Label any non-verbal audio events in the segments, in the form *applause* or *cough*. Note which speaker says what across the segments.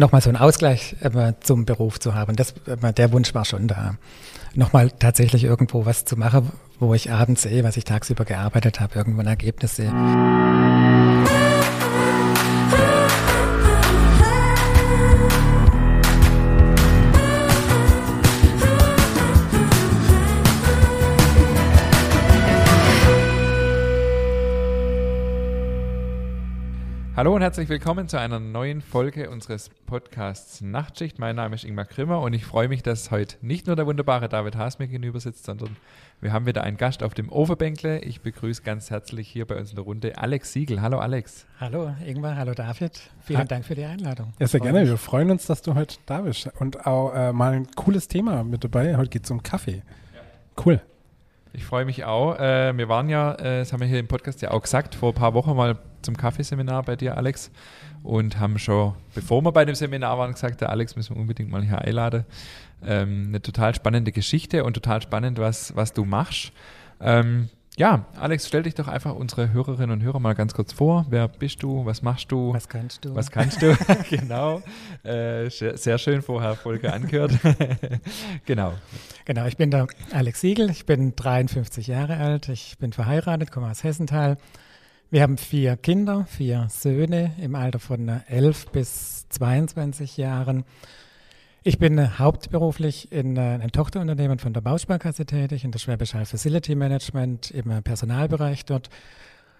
Speaker 1: nochmal so einen Ausgleich zum Beruf zu haben. Das, der Wunsch war schon da. Nochmal tatsächlich irgendwo was zu machen, wo ich abends sehe, was ich tagsüber gearbeitet habe, irgendwo ein Ergebnis sehe.
Speaker 2: Hallo und herzlich willkommen zu einer neuen Folge unseres Podcasts Nachtschicht. Mein Name ist Ingmar Grimmer und ich freue mich, dass heute nicht nur der wunderbare David Haas mir gegenüber sitzt, sondern wir haben wieder einen Gast auf dem Overbänkle. Ich begrüße ganz herzlich hier bei uns in der Runde Alex Siegel. Hallo Alex.
Speaker 1: Hallo Ingmar, hallo David. Vielen ha Dank für die Einladung.
Speaker 3: Ja, sehr gerne. Wir freuen uns, dass du heute da bist. Und auch äh, mal ein cooles Thema mit dabei. Heute geht es um Kaffee. Ja. Cool.
Speaker 2: Ich freue mich auch. Äh, wir waren ja, äh, das haben wir hier im Podcast ja auch gesagt, vor ein paar Wochen mal zum Kaffeeseminar bei dir, Alex. Und haben schon, bevor wir bei dem Seminar waren, gesagt, der Alex müssen wir unbedingt mal hier einladen. Ähm, eine total spannende Geschichte und total spannend, was, was du machst. Ähm, ja, Alex, stell dich doch einfach unsere Hörerinnen und Hörer mal ganz kurz vor. Wer bist du? Was machst du?
Speaker 1: Was kannst du?
Speaker 2: Was kannst du? *laughs* *laughs* genau. Äh, sehr schön vorher Folge angehört. *laughs* genau.
Speaker 1: Genau, ich bin der Alex Siegel. Ich bin 53 Jahre alt. Ich bin verheiratet, komme aus Hessenthal. Wir haben vier Kinder, vier Söhne im Alter von 11 bis 22 Jahren. Ich bin hauptberuflich in äh, einem Tochterunternehmen von der Bausparkasse tätig, in der Schwäbisch Hall Facility Management im Personalbereich dort.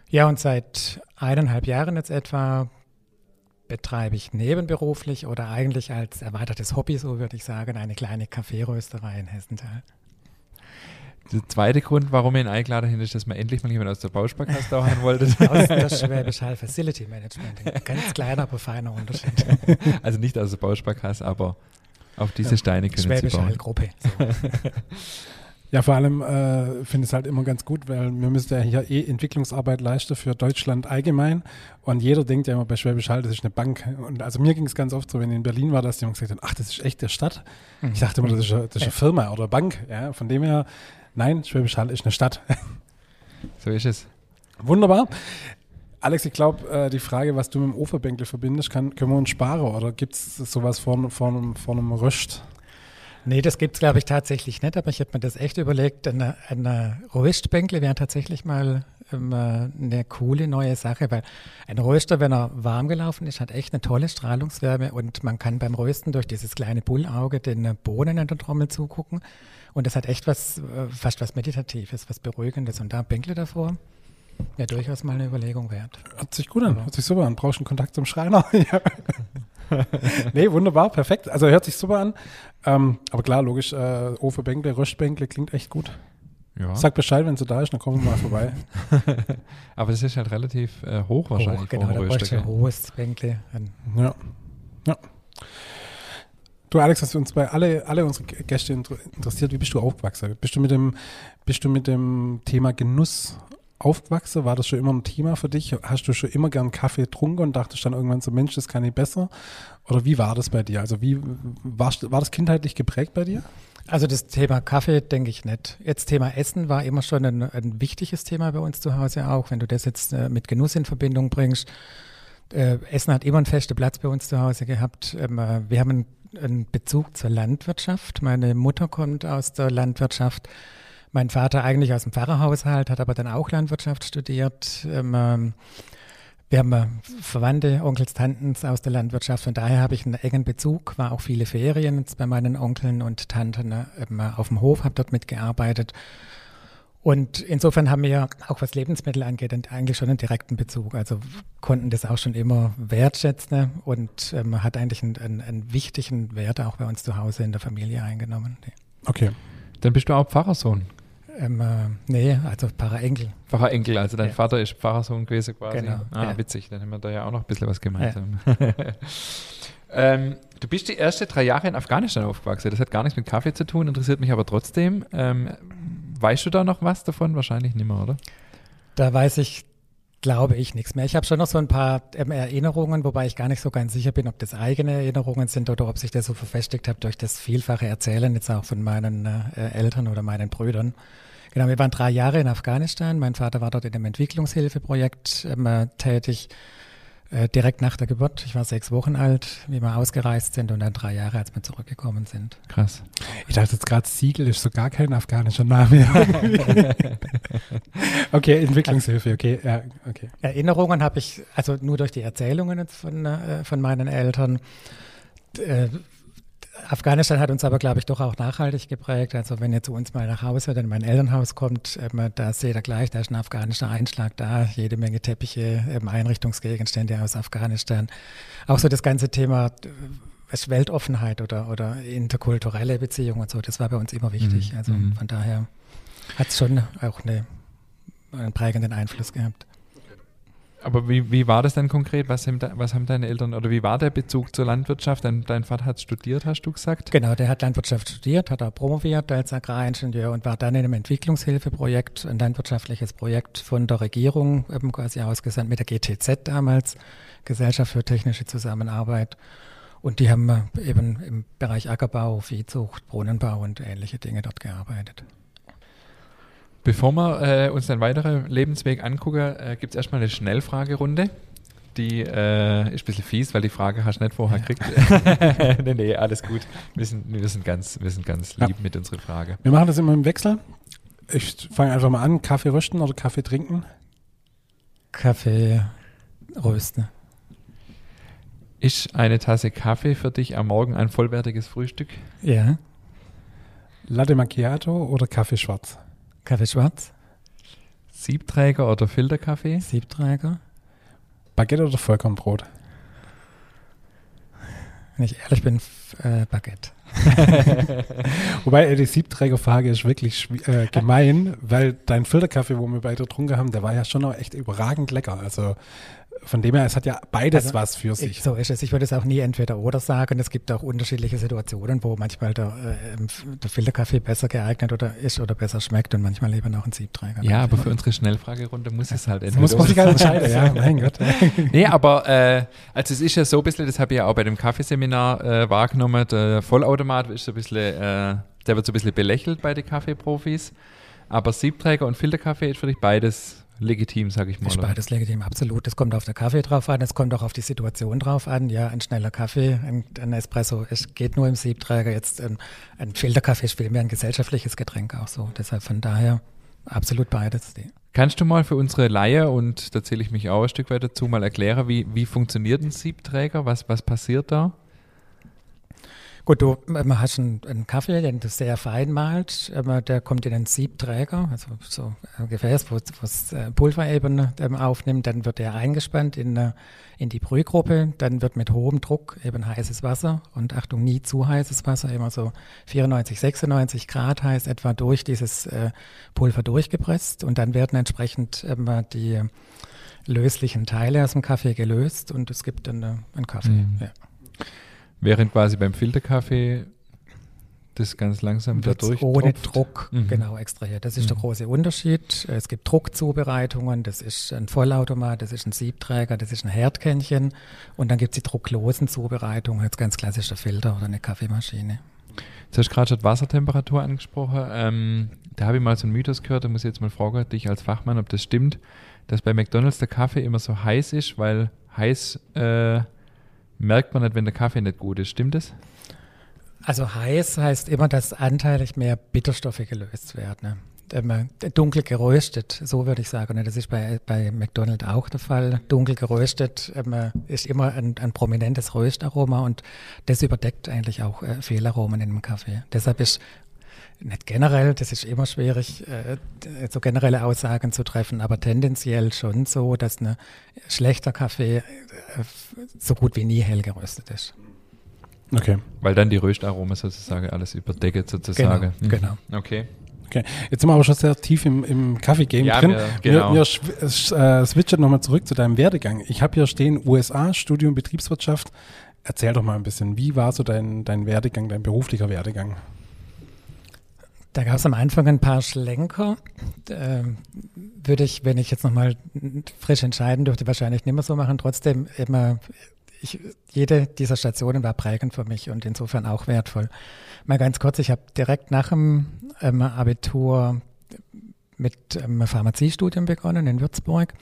Speaker 1: Ja, und seit eineinhalb Jahren jetzt etwa betreibe ich nebenberuflich oder eigentlich als erweitertes Hobby, so würde ich sagen, eine kleine Kaffeerösterei in Hessenthal.
Speaker 2: Der zweite Grund, warum ich ihn eingeladen habe, ist, dass man endlich mal jemand aus der Bausparkasse da haben *laughs* wollte.
Speaker 1: Aus der Schwäbisch Hall Facility Management. Ganz kleiner, aber feiner Unterschied. *laughs*
Speaker 2: Also nicht aus der Bausparkasse, aber auf diese Steine können
Speaker 1: Schwäbisch
Speaker 2: Sie bauen.
Speaker 1: Gruppe. So. *laughs*
Speaker 3: Ja, vor allem äh, finde ich es halt immer ganz gut, weil wir müssen ja hier eh Entwicklungsarbeit leisten für Deutschland allgemein. Und jeder denkt ja immer bei Schwäbisch Hall, das ist eine Bank. Und also mir ging es ganz oft so, wenn ich in Berlin war, dass jemand gesagt hat, ach, das ist echt der Stadt. Mhm. Ich dachte immer, das ist, eine, das ist eine Firma oder Bank. Ja, von dem her, nein, Schwäbisch Hall ist eine Stadt.
Speaker 2: So ist es.
Speaker 3: Wunderbar. Alex, ich glaube, äh, die Frage, was du mit dem Oferbänkel verbindest, kann, können wir uns sparen oder gibt es sowas vor, vor, vor einem Röst?
Speaker 1: Nee, das gibt es, glaube ich, tatsächlich nicht, aber ich habe mir das echt überlegt. Eine, eine Röstbänkle wäre tatsächlich mal ähm, eine coole neue Sache, weil ein Röster, wenn er warm gelaufen ist, hat echt eine tolle Strahlungswärme und man kann beim Rösten durch dieses kleine Bullauge den Bohnen in der Trommel zugucken. Und das hat echt was, äh, fast was Meditatives, was Beruhigendes. Und da Bänkle davor, ja, durchaus mal eine Überlegung wert.
Speaker 3: Hört sich gut an, hört sich super an. Brauchst du einen Kontakt zum Schreiner? *laughs* ja. *laughs* nee, wunderbar, perfekt. Also hört sich super an. Ähm, aber klar, logisch, äh, Ofe Bänkle, Röstbänkle klingt echt gut. Ja. Sag Bescheid, wenn sie da ist, dann kommen wir mal vorbei. *laughs*
Speaker 2: aber das ist halt relativ äh, hoch wahrscheinlich. Hoch,
Speaker 1: genau, da brauchst du ein hohes Bänkle.
Speaker 3: Ja. ja. Du Alex, hast uns bei alle, alle unsere Gäste interessiert, wie bist du aufgewachsen? Bist du mit dem, bist du mit dem Thema Genuss aufgewachsen? War das schon immer ein Thema für dich? Hast du schon immer gern Kaffee getrunken und dachtest dann irgendwann so, Mensch, das kann ich besser? Oder wie war das bei dir? Also wie war, war das kindheitlich geprägt bei dir?
Speaker 1: Also das Thema Kaffee denke ich nicht. Jetzt Thema Essen war immer schon ein, ein wichtiges Thema bei uns zu Hause auch. Wenn du das jetzt äh, mit Genuss in Verbindung bringst, äh, Essen hat immer einen festen Platz bei uns zu Hause gehabt. Ähm, äh, wir haben einen, einen Bezug zur Landwirtschaft. Meine Mutter kommt aus der Landwirtschaft. Mein Vater eigentlich aus dem Pfarrerhaushalt, hat aber dann auch Landwirtschaft studiert. Ähm, ähm, wir haben äh, Verwandte, Onkels, Tanten aus der Landwirtschaft. Von daher habe ich einen engen Bezug, war auch viele Ferien bei meinen Onkeln und Tanten ähm, auf dem Hof, habe dort mitgearbeitet. Und insofern haben wir auch was Lebensmittel angeht, eigentlich schon einen direkten Bezug. Also konnten das auch schon immer wertschätzen und ähm, hat eigentlich einen, einen, einen, wichtigen Wert auch bei uns zu Hause in der Familie eingenommen.
Speaker 2: Okay. Dann bist du auch Pfarrersohn.
Speaker 1: Ähm, äh, nee, also Pfarrer Enkel.
Speaker 2: Pfarrer Enkel, also dein ja. Vater ist Pfarrersohn gewesen quasi. Genau. Ah, ja. witzig, dann haben wir da ja auch noch ein bisschen was gemeinsam. Ja. *laughs* ähm, du bist die ersten drei Jahre in Afghanistan aufgewachsen. Das hat gar nichts mit Kaffee zu tun, interessiert mich aber trotzdem. Ähm, weißt du da noch was davon? Wahrscheinlich nicht mehr, oder?
Speaker 1: Da weiß ich glaube ich nichts mehr. Ich habe schon noch so ein paar ähm, Erinnerungen, wobei ich gar nicht so ganz sicher bin, ob das eigene Erinnerungen sind oder ob sich das so verfestigt hat durch das vielfache Erzählen jetzt auch von meinen äh, Eltern oder meinen Brüdern. Genau, wir waren drei Jahre in Afghanistan. Mein Vater war dort in einem Entwicklungshilfeprojekt ähm, äh, tätig. Äh, direkt nach der Geburt. Ich war sechs Wochen alt, wie wir ausgereist sind und dann drei Jahre, als wir zurückgekommen sind.
Speaker 2: Krass.
Speaker 3: Ich dachte jetzt gerade, Siegel ist so gar kein afghanischer Name. *laughs* okay, Entwicklungshilfe, okay, ja, okay.
Speaker 1: Erinnerungen habe ich, also nur durch die Erzählungen von, äh, von meinen Eltern. Äh, Afghanistan hat uns aber, glaube ich, doch auch nachhaltig geprägt. Also wenn ihr zu uns mal nach Hause oder in mein Elternhaus kommt, ähm, da seht ihr gleich, da ist ein afghanischer Einschlag da, jede Menge Teppiche, ähm, Einrichtungsgegenstände aus Afghanistan. Auch so das ganze Thema äh, Weltoffenheit oder, oder interkulturelle Beziehungen und so, das war bei uns immer wichtig.
Speaker 2: Mhm.
Speaker 1: Also
Speaker 2: Mhm.
Speaker 1: von daher hat es schon auch eine, einen prägenden Einfluss gehabt.
Speaker 2: Aber wie, wie war das denn konkret? Was haben, de, was haben deine Eltern oder wie war der Bezug zur Landwirtschaft? Dein, dein Vater hat studiert, hast du gesagt?
Speaker 1: Genau, der hat Landwirtschaft studiert, hat auch promoviert als Agraringenieur und war dann in einem Entwicklungshilfeprojekt, ein landwirtschaftliches Projekt von der Regierung eben quasi ausgesandt mit der GTZ damals, Gesellschaft für technische Zusammenarbeit. Und die haben eben im Bereich Ackerbau, Viehzucht, Brunnenbau und ähnliche Dinge dort gearbeitet.
Speaker 2: Bevor wir äh, uns den weiteren Lebensweg angucken, äh, gibt es erstmal eine Schnellfragerunde. Die äh, ist ein bisschen fies, weil die Frage hast du nicht vorher
Speaker 1: Ja.
Speaker 2: gekriegt. *laughs* nee, nee, alles gut. Wir sind, wir sind, ganz, wir sind ganz
Speaker 3: Ja.
Speaker 2: lieb mit unserer Frage.
Speaker 3: Wir machen das immer im Wechsel. Ich fange einfach mal an, Kaffee rösten oder Kaffee trinken.
Speaker 1: Kaffee rösten.
Speaker 2: Ist eine Tasse Kaffee für dich am Morgen ein vollwertiges Frühstück?
Speaker 1: Ja,
Speaker 3: Latte Macchiato oder Kaffee schwarz.
Speaker 1: Kaffee schwarz,
Speaker 2: Siebträger oder Filterkaffee?
Speaker 1: Siebträger.
Speaker 3: Baguette oder Vollkornbrot.
Speaker 1: Wenn ich ehrlich bin, äh, Baguette. *laughs*
Speaker 3: Wobei äh, die Siebträgerfrage ist wirklich äh, *laughs* gemein, weil dein Filterkaffee, wo wir beide getrunken haben, der war ja schon auch echt überragend lecker. Also von dem her, es hat ja beides
Speaker 1: Also,
Speaker 3: was für
Speaker 1: Ich,
Speaker 3: sich.
Speaker 1: so ist es. Ich würde es auch nie entweder oder sagen. Es gibt auch unterschiedliche Situationen, wo manchmal der, äh, der Filterkaffee besser geeignet oder ist oder besser schmeckt und manchmal eben auch ein Siebträger.
Speaker 2: Ja, aber für unsere Schnellfragerunde muss es halt
Speaker 3: Das muss man sich ganz entscheiden, ja, mein Gott. *laughs*
Speaker 2: Nee, aber äh, also es ist ja so ein bisschen, das habe ich ja auch bei dem Kaffeeseminar äh, wahrgenommen, der Vollautomat ist so ein bisschen, äh, der wird so ein bisschen belächelt bei den Kaffeeprofis. Aber Siebträger und Filterkaffee ist für dich beides legitim, sage ich mal.
Speaker 1: Ist beides legitim, absolut. Es kommt auf der Kaffee drauf an, es kommt auch auf die Situation drauf an. Ja, ein schneller Kaffee, ein, ein Espresso, es geht nur im Siebträger. Jetzt ein, ein Filterkaffee ist vielmehr ein gesellschaftliches Getränk auch so. Deshalb von daher absolut beides.
Speaker 2: Kannst du mal für unsere Laie, und da zähle ich mich auch ein Stück weit dazu, mal erklären, wie, wie funktioniert ein Siebträger? Was, was passiert da?
Speaker 1: Gut, du ähm, hast einen, einen Kaffee, den du sehr fein malst. Ähm, der kommt in einen Siebträger, also so ein Gefäß, wo es äh, Pulver eben ähm, aufnimmt. Dann wird er eingespannt in, äh, in die Brühgruppe. Dann wird mit hohem Druck eben heißes Wasser und Achtung, nie zu heißes Wasser, immer so 94, 96 Grad heiß etwa durch dieses äh, Pulver durchgepresst. Und dann werden entsprechend die löslichen Teile aus dem Kaffee gelöst und es gibt dann einen Kaffee.
Speaker 2: Mhm.
Speaker 1: Ja.
Speaker 2: Während quasi beim Filterkaffee das ganz langsam da durch
Speaker 1: ohne Druck
Speaker 2: Mhm.
Speaker 1: genau extrahiert. Das ist der
Speaker 2: Mhm.
Speaker 1: große Unterschied. Es gibt Druckzubereitungen, das ist ein Vollautomat, das ist ein Siebträger, das ist ein Herdkännchen und dann gibt es die drucklosen Zubereitungen, jetzt ganz klassisch der Filter oder eine Kaffeemaschine.
Speaker 2: Du hast gerade schon Wassertemperatur angesprochen. Ähm, da habe ich mal so einen Mythos gehört, da muss ich jetzt mal fragen, dich als Fachmann, ob das stimmt, dass bei McDonalds der Kaffee immer so heiß ist, weil heiß äh, merkt man nicht, wenn der Kaffee nicht gut ist. Stimmt das?
Speaker 1: Also heiß heißt immer, dass anteilig mehr Bitterstoffe gelöst werden. Ähm, Dunkel geröstet, so würde ich sagen. Und das ist bei, bei McDonald's auch der Fall. Dunkel geröstet ähm, ist immer ein, ein prominentes Röstaroma und das überdeckt eigentlich auch äh, Fehlaromen in dem Kaffee. Deshalb ist nicht generell, das ist immer schwierig, äh, so generelle Aussagen zu treffen, aber tendenziell schon so, dass ein schlechter Kaffee äh, so gut wie nie hell geröstet ist.
Speaker 3: Okay.
Speaker 2: Weil dann die Röstaromen sozusagen alles überdeckt sozusagen.
Speaker 1: Genau, genau.
Speaker 2: Okay.
Speaker 3: Okay, jetzt sind wir aber schon sehr tief im, im Kaffee-Game
Speaker 2: Ja,
Speaker 3: drin.
Speaker 2: wir- genau.
Speaker 3: Wir, wir äh, switchen nochmal zurück zu deinem Werdegang. Ich habe hier stehen USA, Studium Betriebswirtschaft. Erzähl doch mal ein bisschen, wie war so dein, dein Werdegang, dein beruflicher Werdegang?
Speaker 1: Da gab es am Anfang ein paar Schlenker. Ähm, würde ich, wenn ich jetzt nochmal frisch entscheiden dürfte, wahrscheinlich nicht mehr so machen. Trotzdem immer, ich, jede dieser Stationen war prägend für mich und insofern auch wertvoll. Mal ganz kurz, ich habe direkt nach dem ähm, Abitur mit ähm, Pharmaziestudium begonnen in Würzburg.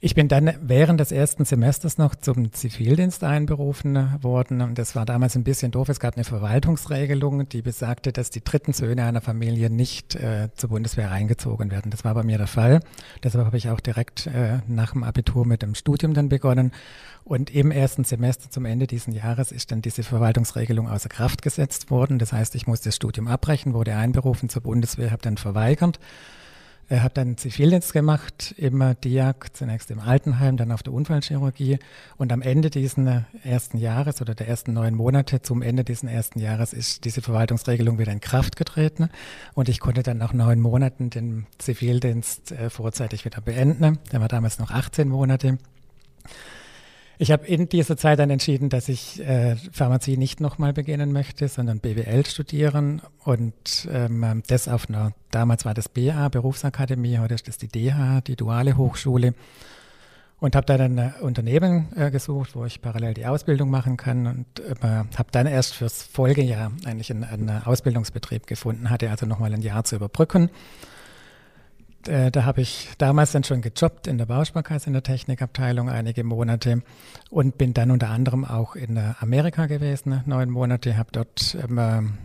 Speaker 1: Ich bin dann während des ersten Semesters noch zum Zivildienst einberufen worden. Und das war damals ein bisschen doof. Es gab eine Verwaltungsregelung, die besagte, dass die dritten Söhne einer Familie nicht äh, zur Bundeswehr eingezogen werden. Das war bei mir der Fall. Deshalb habe ich auch direkt äh, nach dem Abitur mit dem Studium dann begonnen. Und im ersten Semester zum Ende dieses Jahres ist dann diese Verwaltungsregelung außer Kraft gesetzt worden. Das heißt, ich musste das Studium abbrechen, wurde einberufen zur Bundeswehr, habe dann verweigert er hat dann Zivildienst gemacht im DIAG, zunächst im Altenheim, dann auf der Unfallchirurgie. Und am Ende dieses ersten Jahres oder der ersten neun Monate zum Ende dieses ersten Jahres ist diese Verwaltungsregelung wieder in Kraft getreten. Und ich konnte dann nach neun Monaten den Zivildienst äh, vorzeitig wieder beenden. Der war damals noch 18 Monate. Ich habe in dieser Zeit dann entschieden, dass ich äh, Pharmazie nicht nochmal beginnen möchte, sondern BWL studieren und ähm, das auf einer, damals war das BA, Berufsakademie, heute ist das die DH, die duale Hochschule. Und habe dann ein Unternehmen äh, gesucht, wo ich parallel die Ausbildung machen kann und äh, habe dann erst fürs Folgejahr eigentlich einen, einen Ausbildungsbetrieb gefunden, hatte also nochmal ein Jahr zu überbrücken äh, da habe ich damals dann schon gejobbt in der Bausparkasse in der Technikabteilung einige Monate und bin dann unter anderem auch in Amerika gewesen, neun Monate, habe dort ähm,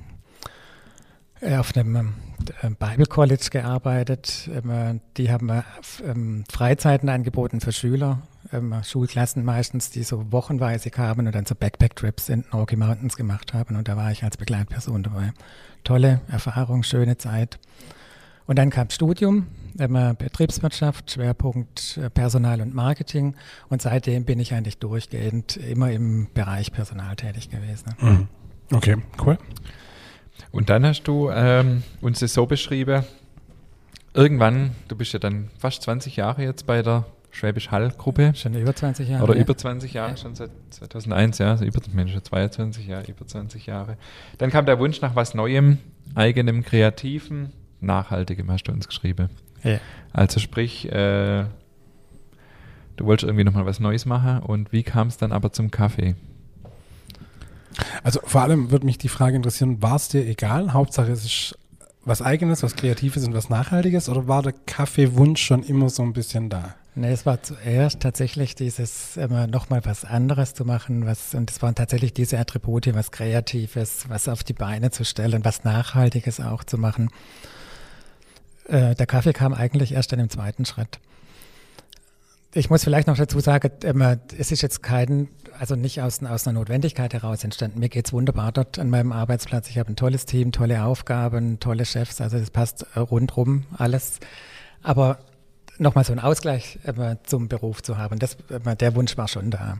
Speaker 1: äh, auf einem äh, Bible College gearbeitet. Ähm, die haben äh, ähm, Freizeiten angeboten für Schüler, ähm, Schulklassen meistens, die so wochenweise kamen und dann so Backpack-Trips in Rocky Mountains gemacht haben. Und da war ich als Begleitperson dabei. Tolle Erfahrung, schöne Zeit. Und dann kam Studium, Betriebswirtschaft, Schwerpunkt äh, Personal und Marketing. Und seitdem bin ich eigentlich durchgehend immer im Bereich Personal tätig gewesen.
Speaker 3: Mhm. Okay, cool.
Speaker 2: Und dann hast du ähm, uns das so beschrieben, irgendwann, du bist ja dann fast 20 Jahre jetzt bei der Schwäbisch Hall Gruppe.
Speaker 1: Schon über 20 Jahre.
Speaker 2: Oder ja. über 20 Jahre, ja. schon seit 2001, ja, also über, Mensch, 22 Jahre, über 20 Jahre. Dann kam der Wunsch nach was Neuem, eigenem, Kreativen, Nachhaltigem, hast du uns geschrieben. Ja. Also sprich, äh, du wolltest irgendwie nochmal was Neues machen und wie kam es dann aber zum Kaffee?
Speaker 3: Also vor allem würde mich die Frage interessieren, war es dir egal? Hauptsache es ist was Eigenes, was Kreatives und was Nachhaltiges oder war der Kaffeewunsch schon immer so ein bisschen da?
Speaker 1: Nee, es war zuerst tatsächlich dieses immer nochmal was anderes zu machen, was, und es waren tatsächlich diese Attribute, was Kreatives, was auf die Beine zu stellen, was Nachhaltiges auch zu machen. Äh, der Kaffee kam eigentlich erst dann im zweiten Schritt. Ich muss vielleicht noch dazu sagen, ähm, es ist jetzt kein, also nicht aus, aus einer Notwendigkeit heraus entstanden. Mir geht es wunderbar dort an meinem Arbeitsplatz. Ich habe ein tolles Team, tolle Aufgaben, tolle Chefs, also es passt äh, rundrum alles. Aber nochmal so einen Ausgleich äh, zum Beruf zu haben, das, äh, der Wunsch war schon da.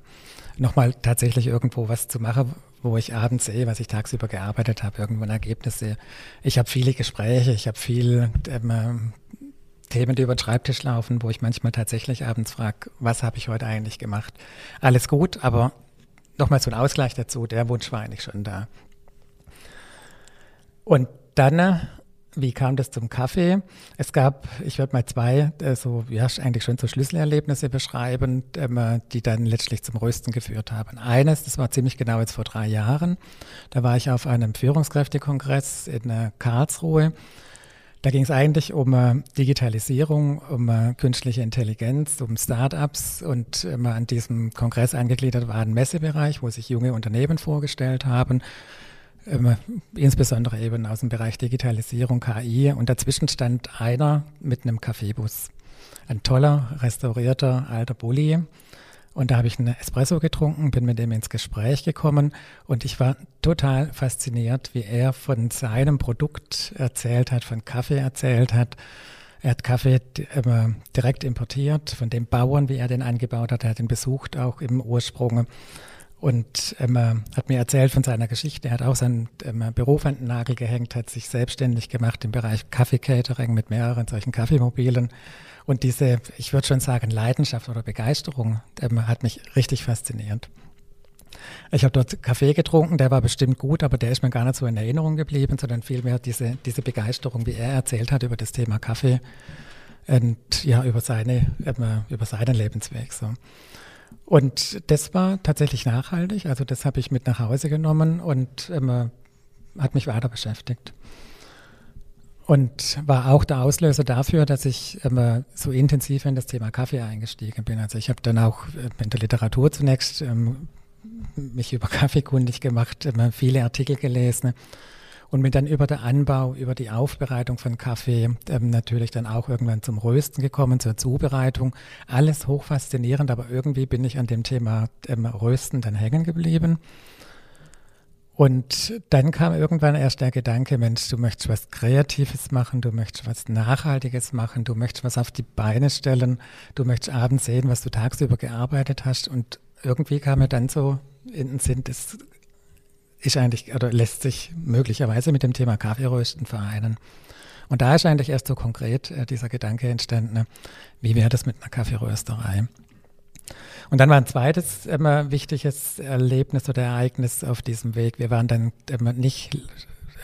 Speaker 1: Nochmal tatsächlich irgendwo was zu machen, wo ich abends sehe, was ich tagsüber gearbeitet habe, irgendwo ein Ergebnis sehe. Ich habe viele Gespräche, ich habe viel ähm, Themen, die über den Schreibtisch laufen, wo ich manchmal tatsächlich abends frage, was habe ich heute eigentlich gemacht? Alles gut, aber nochmal so ein Ausgleich dazu, der Wunsch war eigentlich schon da. Und dann wie kam das zum Kaffee? Es gab, ich würde mal zwei, äh, so, ja, eigentlich schon so Schlüsselerlebnisse beschreiben, ähm, die dann letztlich zum Rösten geführt haben. Eines, das war ziemlich genau jetzt vor drei Jahren. Da war ich auf einem Führungskräftekongress in äh, Karlsruhe. Da ging es eigentlich um äh, Digitalisierung, um äh, künstliche Intelligenz, um Startups und äh, an diesem Kongress angegliedert war ein Messebereich, wo sich junge Unternehmen vorgestellt haben ähm, insbesondere eben aus dem Bereich Digitalisierung, KI. Und dazwischen stand einer mit einem Kaffeebus. Ein toller, restaurierter alter Bulli. Und da habe ich einen Espresso getrunken, bin mit ihm ins Gespräch gekommen und ich war total fasziniert, wie er von seinem Produkt erzählt hat, von Kaffee erzählt hat. Er hat Kaffee äh, direkt importiert von den Bauern, wie er den angebaut hat. Er hat ihn besucht, auch im Ursprung und ähm, hat mir erzählt von seiner Geschichte. Er hat auch seinen ähm, Beruf an den Nagel gehängt, hat sich selbstständig gemacht im Bereich Kaffee-Catering mit mehreren solchen Kaffeemobilen. Und diese, ich würde schon sagen, Leidenschaft oder Begeisterung ähm, hat mich richtig fasziniert. Ich habe dort Kaffee getrunken, der war bestimmt gut, aber der ist mir gar nicht so in Erinnerung geblieben, sondern vielmehr diese, diese Begeisterung, wie er erzählt hat über das Thema Kaffee und ja, über seine, ähm, über seinen Lebensweg. So. Und das war tatsächlich nachhaltig. Also das habe ich mit nach Hause genommen und ähm, hat mich weiter beschäftigt. Und war auch der Auslöser dafür, dass ich immer so intensiv in das Thema Kaffee eingestiegen bin. Also ich habe dann auch in der Literatur zunächst ähm, mich über Kaffee kundig gemacht, immer viele Artikel gelesen und bin dann über den Anbau, über die Aufbereitung von Kaffee ähm, natürlich dann auch irgendwann zum Rösten gekommen, zur Zubereitung. Alles hochfaszinierend, aber irgendwie bin ich an dem Thema ähm, Rösten dann hängen geblieben. Und dann kam irgendwann erst der Gedanke, Mensch, du möchtest was Kreatives machen, du möchtest was Nachhaltiges machen, du möchtest was auf die Beine stellen, du möchtest abends sehen, was du tagsüber gearbeitet hast. Und irgendwie kam mir dann so in den Sinn, das ist eigentlich, oder lässt sich möglicherweise mit dem Thema Kaffeerösten vereinen. Und da ist eigentlich erst so konkret äh, dieser Gedanke entstanden, ne? wie wäre das mit einer Kaffeerösterei? Und dann war ein zweites immer wichtiges Erlebnis oder Ereignis auf diesem Weg. Wir waren dann nicht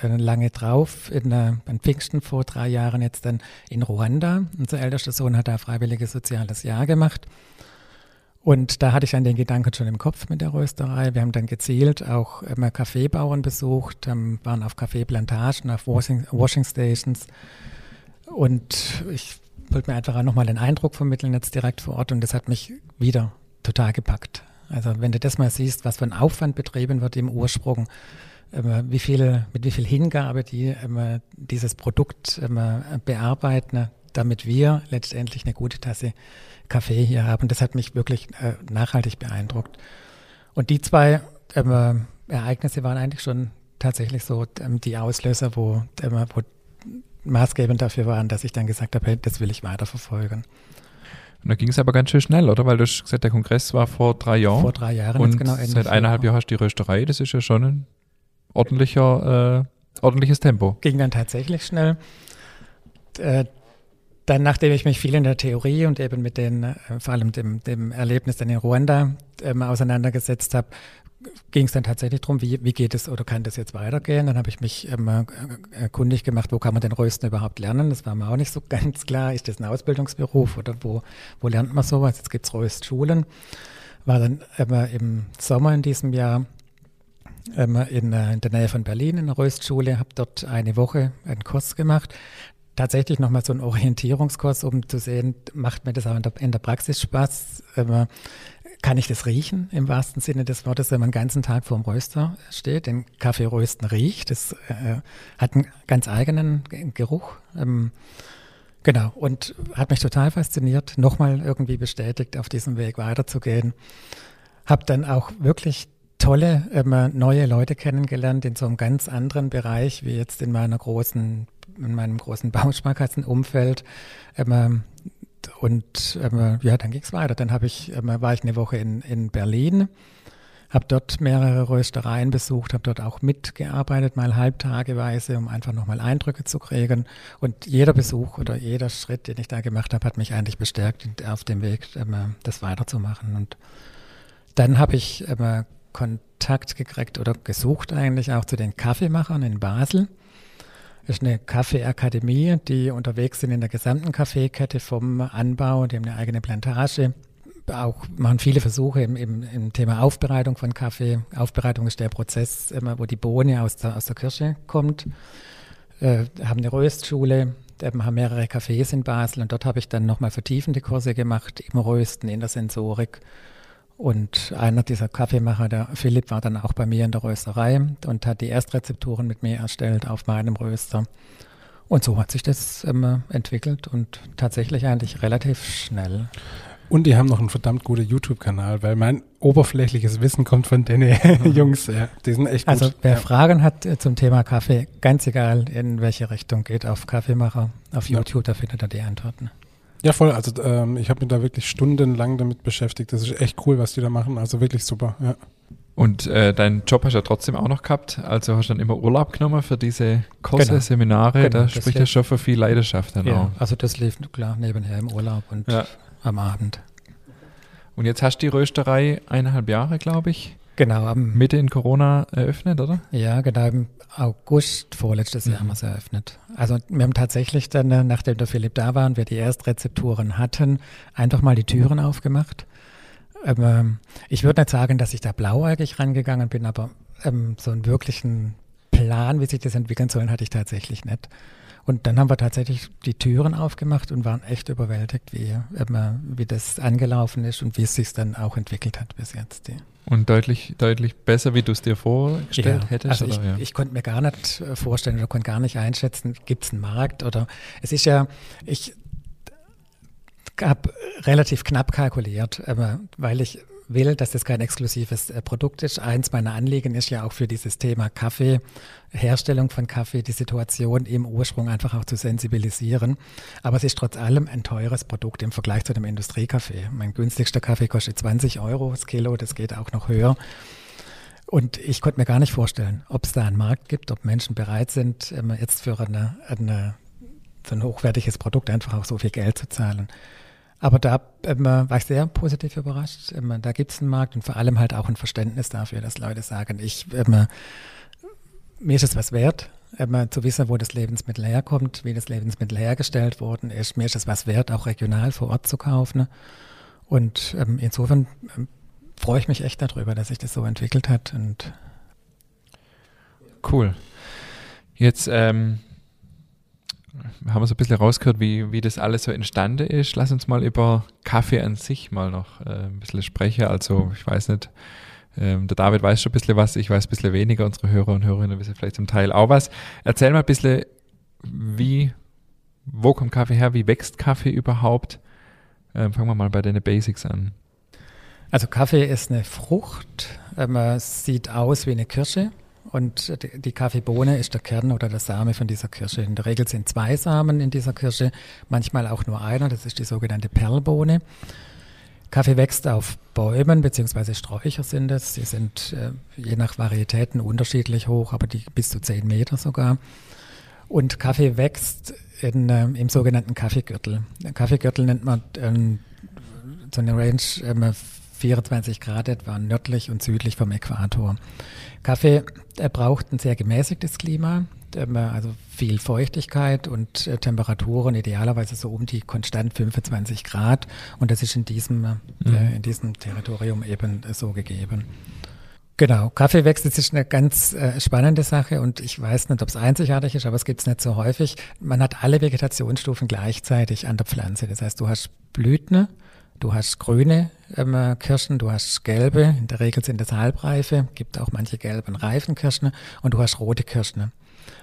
Speaker 1: lange drauf, in, äh, in Pfingsten vor drei Jahren jetzt dann in Ruanda. Unser ältester Sohn hat da freiwilliges soziales Jahr gemacht. Und da hatte ich dann den Gedanken schon im Kopf mit der Rösterei. Wir haben dann gezielt auch immer Kaffeebauern besucht, waren auf Kaffeeplantagen, auf Washing, Washing Stations. Und ich wollte mir einfach auch nochmal den Eindruck vermitteln jetzt direkt vor Ort und das hat mich wieder total gepackt. Also wenn du das mal siehst, was für ein Aufwand betrieben wird im Ursprung, wie viel, mit wie viel Hingabe die dieses Produkt bearbeiten, damit wir letztendlich eine gute Tasse Kaffee hier haben. Das hat mich wirklich äh, nachhaltig beeindruckt. Und die zwei ähm, Ereignisse waren eigentlich schon tatsächlich so ähm, die Auslöser, wo, ähm, wo maßgebend dafür waren, dass ich dann gesagt habe, hey, das will ich weiterverfolgen.
Speaker 2: Und da ging es aber ganz schön schnell, oder? Weil du hast gesagt, der Kongress war vor drei Jahren.
Speaker 1: Vor drei Jahren,
Speaker 2: und genau seit eineinhalb Jahren hast du die Rösterei. Das ist ja schon ein ordentlicher, äh, ordentliches Tempo.
Speaker 1: Ging dann tatsächlich schnell. Äh, dann, nachdem ich mich viel in der Theorie und eben mit den, äh, vor allem dem, dem Erlebnis dann in Ruanda ähm, auseinandergesetzt habe, ging es dann tatsächlich darum, wie, wie geht es oder kann das jetzt weitergehen. Dann habe ich mich ähm, äh, kundig gemacht, wo kann man den Rösten überhaupt lernen. Das war mir auch nicht so *laughs* ganz klar. Ist das ein Ausbildungsberuf oder wo, wo lernt man sowas? Jetzt gibt es Röstschulen. War dann ähm, im Sommer in diesem Jahr ähm, in, äh, in der Nähe von Berlin in der Röstschule, habe dort eine Woche einen Kurs gemacht tatsächlich nochmal so ein Orientierungskurs, um zu sehen, macht mir das auch in der, in der Praxis Spaß? Ähm, kann ich das riechen im wahrsten Sinne des Wortes, wenn man den ganzen Tag vor dem Röster steht, den Kaffeerösten riecht? Das äh, hat einen ganz eigenen Geruch. Ähm, genau, und hat mich total fasziniert, nochmal irgendwie bestätigt, auf diesem Weg weiterzugehen. Habe dann auch wirklich tolle ähm, neue Leute kennengelernt in so einem ganz anderen Bereich, wie jetzt in meiner großen in meinem großen Bausparkassenumfeld. Ähm, und ähm, ja, dann ging es weiter. Dann ich, ähm, war ich eine Woche in, in Berlin, habe dort mehrere Röstereien besucht, habe dort auch mitgearbeitet, mal halbtageweise, um einfach nochmal Eindrücke zu kriegen. Und jeder Besuch oder jeder Schritt, den ich da gemacht habe, hat mich eigentlich bestärkt auf dem Weg, ähm, das weiterzumachen. Und dann habe ich Kontakt gekriegt oder gesucht eigentlich auch zu den Kaffeemachern in Basel. Das ist eine Kaffeeakademie, die unterwegs sind in der gesamten Kaffeekette vom Anbau, die haben eine eigene Plantage, auch machen viele Versuche im, im, im, Thema Aufbereitung von Kaffee. Aufbereitung ist der Prozess, wo die Bohne aus der, aus der Kirsche kommt. Äh, haben eine Röstschule, haben mehrere Cafés in Basel und dort habe ich dann nochmal vertiefende Kurse gemacht im Rösten, in der Sensorik und einer dieser Kaffeemacher, der Philipp, war dann auch bei mir in der Rösterei und hat die Erstrezepturen mit mir erstellt auf meinem Röster. Und so hat sich das ähm, entwickelt und tatsächlich eigentlich relativ schnell.
Speaker 3: Und die haben noch einen verdammt guten YouTube-Kanal, weil mein oberflächliches Wissen kommt von den *laughs* Jungs. Ja, die sind echt
Speaker 1: gut.
Speaker 3: Also
Speaker 1: wer
Speaker 3: ja.
Speaker 1: Fragen hat äh, zum Thema Kaffee, ganz egal in welche Richtung geht, auf Kaffeemacher, auf YouTube, ja. da findet er die Antworten.
Speaker 3: Ja, voll. Also ähm, ich habe mich da wirklich stundenlang damit beschäftigt. Das ist echt cool, was die da machen. Also wirklich super, ja.
Speaker 2: Und äh, deinen Job hast du ja trotzdem auch noch gehabt. Also hast du dann immer Urlaub genommen für diese Kurse, genau. Seminare. Genau, da spricht ja schon für viel Leidenschaft dann
Speaker 1: ja,
Speaker 2: auch.
Speaker 1: Also das lief klar nebenher im Urlaub und ja. am Abend.
Speaker 2: Und jetzt hast du die Rösterei eineinhalb Jahre, glaube ich.
Speaker 1: Genau.
Speaker 2: Mitte in Corona eröffnet, oder?
Speaker 1: Ja, genau. Im August vorletztes Jahr mhm. haben wir es eröffnet. Also wir haben tatsächlich dann, äh, nachdem der Philipp da war und wir die Erstrezepturen hatten, einfach mal die Türen aufgemacht. Ähm, ich würde nicht sagen, dass ich da blauäugig rangegangen bin, aber ähm, so einen wirklichen Plan, wie sich das entwickeln soll, hatte ich tatsächlich nicht. Und dann haben wir tatsächlich die Türen aufgemacht und waren echt überwältigt, wie, wie das angelaufen ist und wie es sich dann auch entwickelt hat bis jetzt.
Speaker 2: Und deutlich, deutlich besser, wie du es dir vorgestellt
Speaker 1: ja,
Speaker 2: hättest?
Speaker 1: Also ich, ja? ich, konnte mir gar nicht äh, vorstellen oder konnte gar nicht einschätzen, gibt es einen Markt oder es ist ja, ich habe relativ knapp kalkuliert, weil ich will, dass das kein exklusives äh, Produkt ist. Eins meiner Anliegen ist ja auch für dieses Thema Kaffee, Herstellung von Kaffee, die Situation im Ursprung einfach auch zu sensibilisieren. Aber es ist trotz allem ein teures Produkt im Vergleich zu dem Industriekaffee. Mein günstigster Kaffee kostet 20 Euro das Kilo, das geht auch noch höher. Und ich konnte mir gar nicht vorstellen, ob es da einen Markt gibt, ob Menschen bereit sind, jetzt für eine, eine, so ein hochwertiges Produkt einfach auch so viel Geld zu zahlen. Aber da ähm, war ich sehr positiv überrascht. Ähm, da gibt es einen Markt und vor allem halt auch ein Verständnis dafür, dass Leute sagen, ich, ähm, mir ist es was wert, ähm, zu wissen, wo das Lebensmittel herkommt, wie das Lebensmittel hergestellt worden ist. Mir ist es was wert, auch regional vor Ort zu kaufen. Und ähm, insofern ähm, freue ich mich echt darüber, dass sich das so entwickelt hat. Und
Speaker 2: cool. Jetzt ähm, haben wir so ein bisschen rausgehört, wie, wie das alles so entstanden ist. Lass uns mal über Kaffee an sich mal noch äh, ein bisschen sprechen. Also, ich weiß nicht, ähm, der David weiß schon ein bisschen was, ich weiß ein bisschen weniger, unsere Hörer und Hörerinnen wissen vielleicht zum Teil auch was. Erzähl mal ein bisschen, wie, wo kommt Kaffee her, wie wächst Kaffee überhaupt? Ähm, fangen wir mal bei den Basics an.
Speaker 1: Also Kaffee ist eine Frucht, ähm, sieht aus wie eine Kirsche und die Kaffeebohne ist der Kern oder der Same von dieser Kirsche. In der Regel sind zwei Samen in dieser Kirsche, manchmal auch nur einer, das ist die sogenannte Perlbohne. Kaffee wächst auf Bäumen beziehungsweise Sträucher sind es. Sie sind äh, je nach Varietäten unterschiedlich hoch, aber die bis zu zehn Meter sogar. Und Kaffee wächst in, äh, im sogenannten Kaffeegürtel. Kaffeegürtel nennt man äh, so eine Range 24 ähm, Grad etwa nördlich und südlich vom Äquator. Kaffee er braucht ein sehr gemäßigtes Klima, ähm, also viel Feuchtigkeit und äh, Temperaturen idealerweise so um die konstant 25 Grad. Und das ist in diesem, äh, mhm. in diesem Territorium eben so gegeben. Genau, Kaffeewechsel ist eine ganz äh, spannende Sache und ich weiß nicht, ob es einzigartig ist, aber es gibt es nicht so häufig. Man hat alle Vegetationsstufen gleichzeitig an der Pflanze. Das heißt, du hast Blüten, Du hast grüne ähm, Kirschen, du hast gelbe, in der Regel sind das halbreife, gibt auch manche gelben reifen Kirschen und du hast rote Kirschen.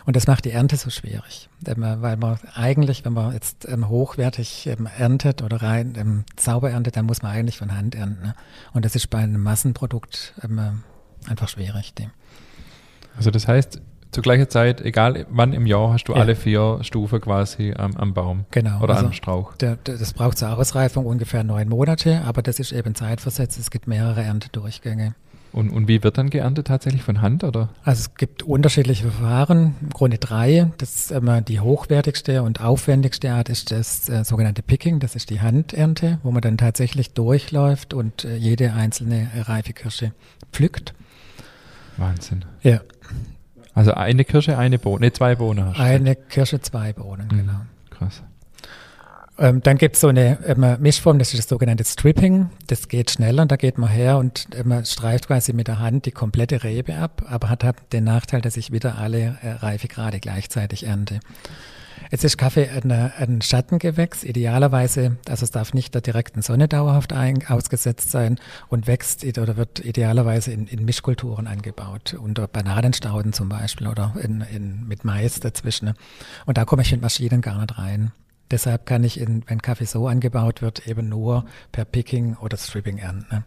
Speaker 1: Und das macht die Ernte so schwierig, ähm, weil man eigentlich, wenn man jetzt ähm, hochwertig ähm, erntet oder rein ähm, sauber erntet, dann muss man eigentlich von Hand ernten. Ne? Und das ist bei einem Massenprodukt ähm, einfach schwierig. Die.
Speaker 2: Also das heißt, zur gleichen Zeit, egal wann im Jahr, hast du ja. alle vier Stufen quasi am, am Baum
Speaker 1: genau,
Speaker 2: oder also am Strauch.
Speaker 1: Der, der, das braucht zur Ausreifung ungefähr neun Monate, aber das ist eben zeitversetzt. Es gibt mehrere Erntedurchgänge.
Speaker 2: Und, und wie wird dann geerntet tatsächlich von Hand oder?
Speaker 1: Also es gibt unterschiedliche Verfahren, im Grunde drei. Das ist immer die hochwertigste und aufwendigste Art ist das äh, sogenannte Picking, das ist die Handernte, wo man dann tatsächlich durchläuft und äh, jede einzelne reife Kirsche pflückt.
Speaker 2: Wahnsinn.
Speaker 1: Ja.
Speaker 2: Also eine Kirsche, eine Bohne, nee, zwei Bohnen
Speaker 1: hast du. Eine Kirsche, zwei Bohnen, mhm. genau.
Speaker 2: Krass.
Speaker 1: Ähm, dann gibt es so eine ähm, Mischform, das ist das sogenannte Stripping. Das geht schneller, da geht man her und äh, man streift quasi mit der Hand die komplette Rebe ab, aber hat, hat den Nachteil, dass ich wieder alle äh, Reifegrade gleichzeitig ernte. Jetzt ist Kaffee ein, ein Schattengewächs, idealerweise, also es darf nicht der direkten Sonne dauerhaft ein, ausgesetzt sein und wächst oder wird idealerweise in, in Mischkulturen angebaut, unter Bananenstauden zum Beispiel oder in, in, mit Mais dazwischen. Und da komme ich mit Maschinen gar nicht rein. Deshalb kann ich, in, wenn Kaffee so angebaut wird, eben nur per Picking oder Stripping ernten.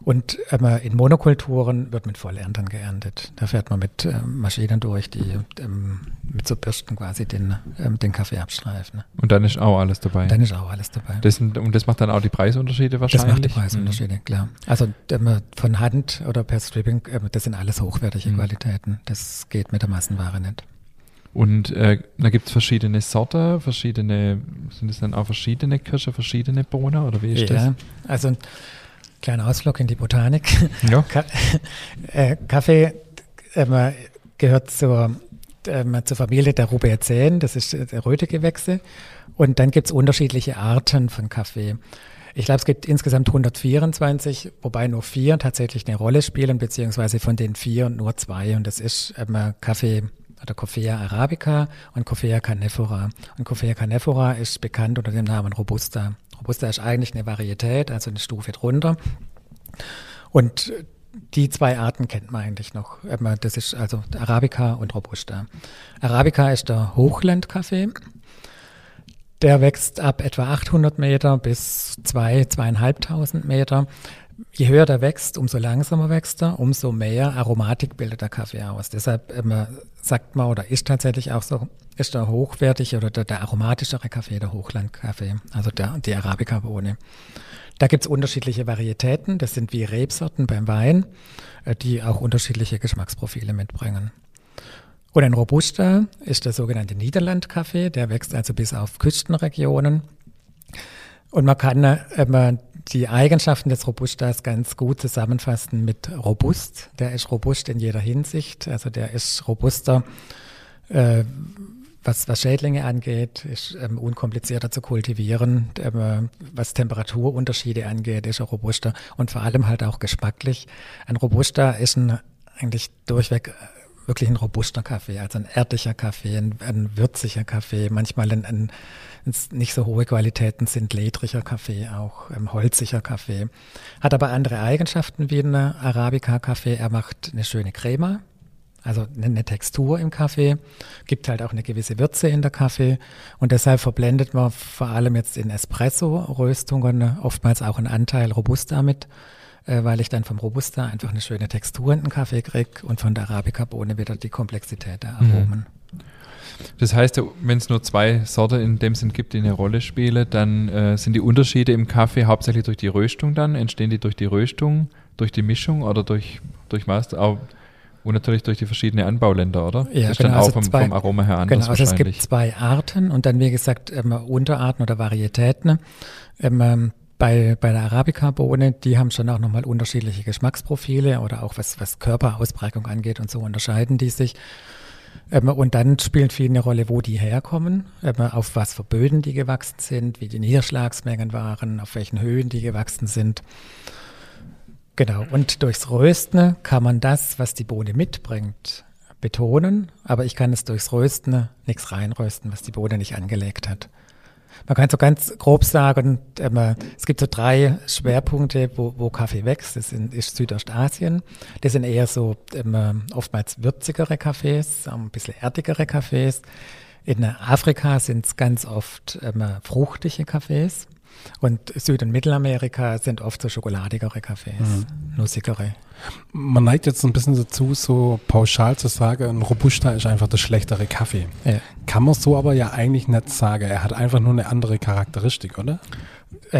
Speaker 1: Und ähm, in Monokulturen wird mit Vollernten geerntet. Da fährt man mit ähm, Maschinen durch, die ähm, mit so Bürsten quasi den, ähm, den Kaffee abstreifen. Ne?
Speaker 2: Und dann ist auch alles dabei.
Speaker 1: Dann ist auch alles dabei.
Speaker 2: Das, und das macht dann auch die Preisunterschiede wahrscheinlich? Das macht die
Speaker 1: Preisunterschiede, mhm. klar. Also ähm, von Hand oder per Stripping, ähm, das sind alles hochwertige mhm. Qualitäten. Das geht mit der Massenware nicht.
Speaker 2: Und äh, da gibt es verschiedene Sorten, verschiedene, sind es dann auch verschiedene Kirsche, verschiedene Bohnen oder wie ist ja, das? Ja,
Speaker 1: also Kleiner Ausflug in die Botanik.
Speaker 2: Ja. *laughs*
Speaker 1: Ka äh, Kaffee äh, gehört zur, äh, zur Familie der Rubiaceae, das ist äh, Rötegewächse. Und dann gibt es unterschiedliche Arten von Kaffee. Ich glaube, es gibt insgesamt 124, wobei nur vier tatsächlich eine Rolle spielen, beziehungsweise von den vier nur zwei. Und das ist ähm, Kaffee oder Coffea arabica und Coffea canephora. Und Coffea canephora ist bekannt unter dem Namen Robusta. Robusta ist eigentlich eine Varietät, also eine Stufe drunter. Und die zwei Arten kennt man eigentlich noch. Das ist also Arabica und Robusta. Arabica ist der Hochlandkaffee. Der wächst ab etwa 800 Meter bis 2, 2.500 Meter. Je höher der wächst, umso langsamer wächst er, umso mehr Aromatik bildet der Kaffee aus. Deshalb ähm, sagt man oder ist tatsächlich auch so, ist der hochwertig oder der, der aromatischere Kaffee der Hochlandkaffee, also der, die Arabica-Bohne. Da gibt es unterschiedliche Varietäten, das sind wie Rebsorten beim Wein, äh, die auch unterschiedliche Geschmacksprofile mitbringen. Und ein Robusta ist der sogenannte Niederlandkaffee, der wächst also bis auf Küstenregionen. Und man kann äh, die Eigenschaften des Robustas ganz gut zusammenfassen mit robust. Der ist robust in jeder Hinsicht, also der ist robuster äh, was, was Schädlinge angeht, ist ähm, unkomplizierter zu kultivieren. Ähm, was Temperaturunterschiede angeht, ist er robuster und vor allem halt auch geschmacklich. Ein robuster ist ein eigentlich durchweg äh, wirklich ein robuster Kaffee, also ein erdlicher Kaffee, ein, ein würziger Kaffee, manchmal ein, ein, nicht so hohe Qualitäten sind ledriger Kaffee, auch ähm, holziger Kaffee. Hat aber andere Eigenschaften wie ein Arabica-Kaffee. Er macht eine schöne Crema, also eine Textur im Kaffee, gibt halt auch eine gewisse Würze in der Kaffee und deshalb verblendet man vor allem jetzt in Espresso-Röstungen oftmals auch einen Anteil Robusta mit, äh, weil ich dann vom Robusta einfach eine schöne Textur in den Kaffee kriege und von der Arabica-Bohne wieder die Komplexität der mhm.
Speaker 2: Das heißt, wenn es nur zwei Sorten in dem Sinn gibt, die eine Rolle spielen, dann äh, sind die Unterschiede im Kaffee hauptsächlich durch die Röstung dann? Entstehen die durch die Röstung, durch die Mischung oder durch, durch was? Auch und natürlich durch die verschiedenen Anbauländer, oder?
Speaker 1: Ja,
Speaker 2: das
Speaker 1: genau,
Speaker 2: dann auch
Speaker 1: also
Speaker 2: vom,
Speaker 1: zwei,
Speaker 2: vom, Aroma her anders
Speaker 1: Genau, also es gibt zwei Arten und dann, wie gesagt, ähm, Unterarten oder Varietäten. Ähm, ähm, bei, bei der Arabica-Bohne, die haben schon auch nochmal unterschiedliche Geschmacksprofile oder auch was, was Körperausprägung angeht und so unterscheiden die sich. Ähm, und dann spielt viel eine Rolle, wo die herkommen, ähm, auf was für Böden die gewachsen sind, wie die Niederschlagsmengen waren, auf welchen Höhen die gewachsen sind. Genau, und durchs Rösten kann man das, was die Bohne mitbringt, betonen, aber ich kann es durchs Rösten nichts reinrösten, was die Bohne nicht angelegt hat. Man kann so ganz grob sagen, ähm, es gibt so drei Schwerpunkte, wo, wo Kaffee wächst. Das ist, ist Südostasien. Das sind eher so ähm, oftmals würzigere Kaffees, ein bisschen erdigere Kaffees. In Afrika sind es ganz oft ähm, fruchtige Kaffees. Und Süd- und Mittelamerika sind oft so schokoladigere Kaffees, mhm. nussigere.
Speaker 3: Man neigt jetzt ein bisschen dazu, so pauschal zu sagen, ein Robusta ist einfach der schlechtere Kaffee. Ja. Kann man so aber ja eigentlich nicht sagen. Er hat einfach nur eine andere Charakteristik, oder?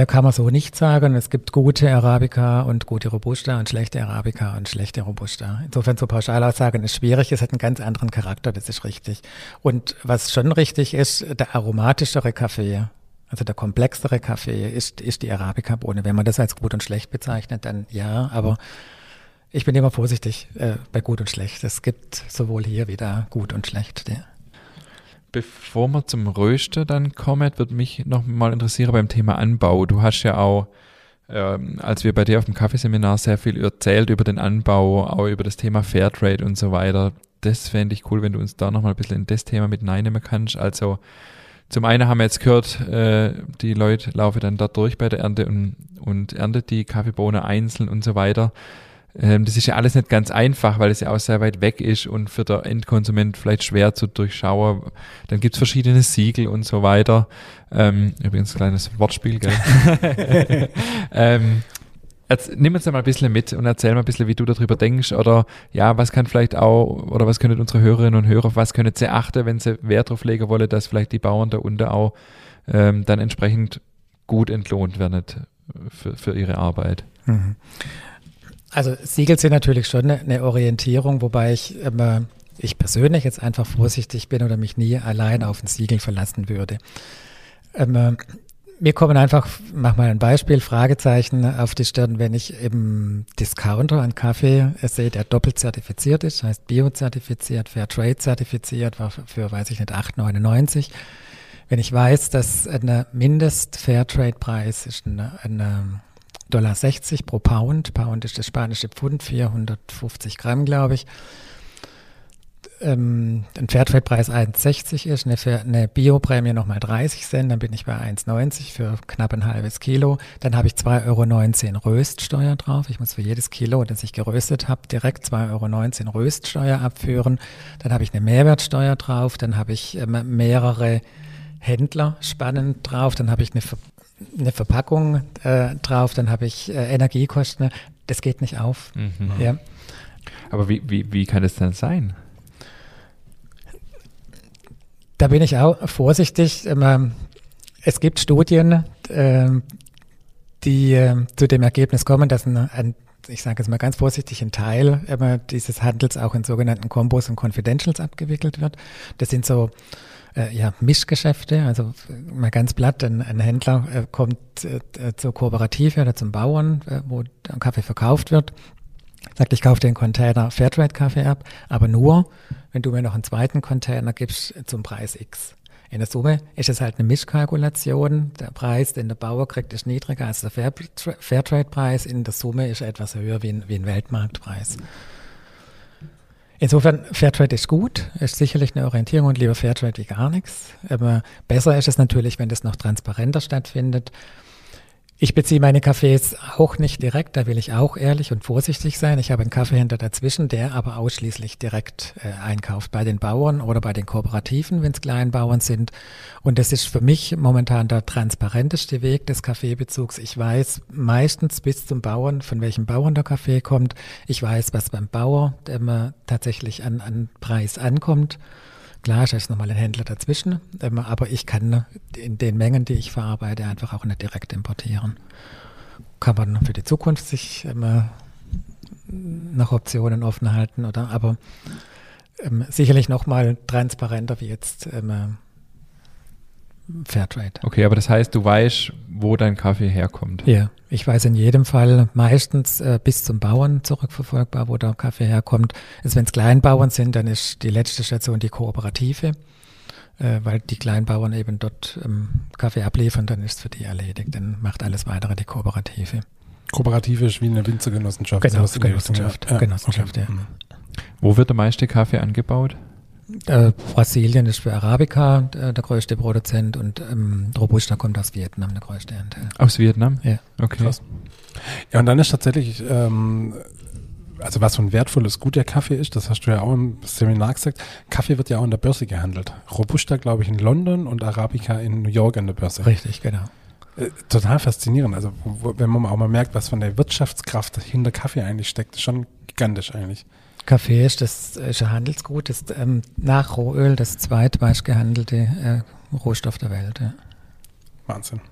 Speaker 1: Kann man so nicht sagen. Es gibt gute Arabica und gute Robusta und schlechte Arabica und schlechte Robusta. Insofern so pauschal aussagen ist schwierig. Es hat einen ganz anderen Charakter, das ist richtig. Und was schon richtig ist, der aromatischere Kaffee also der komplexere Kaffee ist, ist die Arabica-Bohne. Wenn man das als gut und schlecht bezeichnet, dann ja, aber ich bin immer vorsichtig äh, bei gut und schlecht. Es gibt sowohl hier wie da gut und schlecht. Ja.
Speaker 2: Bevor wir zum Röster dann kommen, würde mich noch mal interessieren beim Thema Anbau. Du hast ja auch, ähm, als wir bei dir auf dem Kaffeeseminar sehr viel erzählt über den Anbau, auch über das Thema Fairtrade und so weiter. Das fände ich cool, wenn du uns da noch mal ein bisschen in das Thema mit reinnehmen kannst. Also zum einen haben wir jetzt gehört, äh, die Leute laufen dann dort durch bei der Ernte und, und erntet die Kaffeebohne einzeln und so weiter. Ähm, das ist ja alles nicht ganz einfach, weil es ja auch sehr weit weg ist und für den Endkonsument vielleicht schwer zu durchschauen. Dann gibt's verschiedene Siegel und so weiter. Ähm, übrigens kleines Wortspiel, gell? *laughs* *laughs* ähm, nimm uns da mal ein bisschen mit und erzähl mal ein bisschen, wie du darüber denkst oder ja, was kann vielleicht auch oder was können unsere Hörerinnen und Hörer, was können sie achten, wenn sie Wert darauf legen wollen, dass vielleicht die Bauern da unten auch ähm, dann entsprechend gut entlohnt werden für, für ihre Arbeit. Mhm.
Speaker 1: Also Siegel sind natürlich schon eine Orientierung, wobei ich immer, ich persönlich jetzt einfach vorsichtig bin oder mich nie allein auf ein Siegel verlassen würde. Ähm, mir kommen einfach, mach mal ein Beispiel, Fragezeichen auf die Stirn, wenn ich im Discounter einen Kaffee sehe, der doppelt zertifiziert ist, heißt Bio-zertifiziert, Fairtrade-zertifiziert, war für, weiß ich nicht, 8,99. Wenn ich weiß, dass ein Mindest-Fairtrade-Preis ist ein, Dollar 60 pro Pound, Pound ist das spanische Pfund, 450 Gramm, glaube ich, ähm, ein Fairtrade-Preis 1,60 ist, eine, eine Bioprämie nochmal 30 Cent, dann bin ich bei 1,90 für knapp ein halbes Kilo. Dann habe ich 2,19 Euro Röststeuer drauf. Ich muss für jedes Kilo, das ich geröstet habe, direkt 2,19 Euro Röststeuer abführen. Dann habe ich eine Mehrwertsteuer drauf, dann habe ich ähm, mehrere Händler spannend drauf, dann habe ich eine, Ver eine Verpackung äh, drauf, dann habe ich äh, Energiekosten. Das geht nicht auf. Mhm. Ja.
Speaker 2: Aber wie, wie, wie kann das dann sein?
Speaker 1: Da bin ich auch vorsichtig. Es gibt Studien, ähm, die äh, zu dem Ergebnis kommen, dass ein, ein ich sage jetzt mal ganz vorsichtig, ein Teil dieses Handels auch in sogenannten Combos und Confidentials abgewickelt wird. Das sind so äh, ja, Mischgeschäfte, also mal ganz platt, ein, ein Händler äh, kommt äh, zur Kooperative oder zum Bauern, äh, wo Kaffee verkauft wird, sagt, ich kaufe den Container Fairtrade-Kaffee ab, aber nur, wenn du mir noch einen zweiten Container gibst zum Preis X. In der Summe ist es halt eine Mischkalkulation. Der Preis, den der Bauer kriegt, ist niedriger als der Fairtrade-Preis. In der Summe ist er etwas höher wie ein, wie ein Weltmarktpreis. Insofern, Fairtrade ist gut, ist sicherlich eine Orientierung und lieber Fairtrade wie gar nichts. Aber besser ist es natürlich, wenn das noch transparenter stattfindet. Ich beziehe meine Kaffees auch nicht direkt, da will ich auch ehrlich und vorsichtig sein. Ich habe einen Kaffeehändler dazwischen, der aber ausschließlich direkt äh, einkauft bei den Bauern oder bei den Kooperativen, wenn es Kleinbauern sind. Und das ist für mich momentan der transparenteste Weg des Kaffeebezugs. Ich weiß meistens bis zum Bauern, von welchem Bauern der Kaffee kommt. Ich weiß, was beim Bauer immer tatsächlich an, an Preis ankommt. Klar, da ist nochmal ein Händler dazwischen, ähm, aber ich kann in den Mengen, die ich verarbeite, einfach auch nicht direkt importieren. Kann man für die Zukunft sich immer nach Optionen offen halten, oder? Aber ähm, sicherlich nochmal transparenter wie jetzt ähm, Fairtrade.
Speaker 2: Okay, aber das heißt, du weißt, wo dein Kaffee herkommt.
Speaker 1: Ja, ich weiß in jedem Fall meistens äh, bis zum Bauern zurückverfolgbar, wo der Kaffee herkommt. Also wenn es Kleinbauern sind, dann ist die letzte Station die Kooperative, äh, weil die Kleinbauern eben dort ähm, Kaffee abliefern, dann ist es für die erledigt. Dann macht alles weitere die Kooperative.
Speaker 3: Kooperative ist wie eine Winzergenossenschaft.
Speaker 1: Genau, Genossenschaft, ja. Genossenschaft,
Speaker 2: okay. ja. Mhm. Wo wird der meiste Kaffee angebaut?
Speaker 1: Äh, Brasilien ist für Arabica äh, der größte Produzent und ähm, Robusta kommt aus Vietnam, der größte Anteil.
Speaker 2: Aus Vietnam?
Speaker 1: Ja.
Speaker 2: Okay. Krass.
Speaker 3: Ja, und dann ist tatsächlich, ähm, also was so ein wertvolles Gut der Kaffee ist, das hast du ja auch im Seminar gesagt, Kaffee wird ja auch in der Börse gehandelt. Robusta, glaube ich, in London und Arabica in New York an der Börse.
Speaker 1: Richtig, genau.
Speaker 3: Äh, total faszinierend. Also, wo, wenn man auch mal merkt, was von der Wirtschaftskraft hinter Kaffee eigentlich steckt, ist schon gigantisch eigentlich.
Speaker 1: Kaffee ist das ist ein Handelsgut, das ähm, nach Rohöl das zweitmeist gehandelte äh, Rohstoff der Welt. Ja.
Speaker 3: Wahnsinn.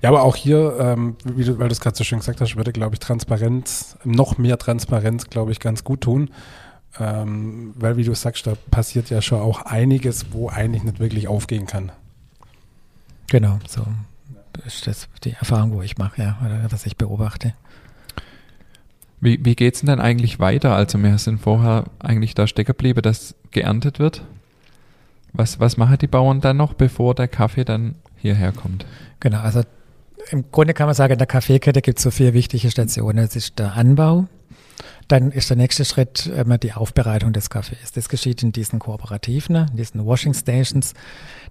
Speaker 3: Ja, aber auch hier, ähm, du, weil du es gerade so schön gesagt hast, würde, glaube ich, Transparenz, noch mehr Transparenz, glaube ich, ganz gut tun. Ähm, weil, wie du sagst, da passiert ja schon auch einiges, wo eigentlich nicht wirklich aufgehen kann.
Speaker 1: Genau, so ist das die Erfahrung, wo ich mache, ja, oder was ich beobachte.
Speaker 2: Wie, wie geht es denn dann eigentlich weiter? Also wir sind vorher eigentlich da stecken geblieben, dass geerntet wird. Was, was machen die Bauern dann noch, bevor der Kaffee dann hierher kommt?
Speaker 1: Genau, also im Grunde kann man sagen, in der Kaffeekette gibt es so vier wichtige Stationen. Es ist der Anbau, dann ist der nächste Schritt immer die Aufbereitung des Kaffees. Das geschieht in diesen Kooperativen, in diesen Washing Stations.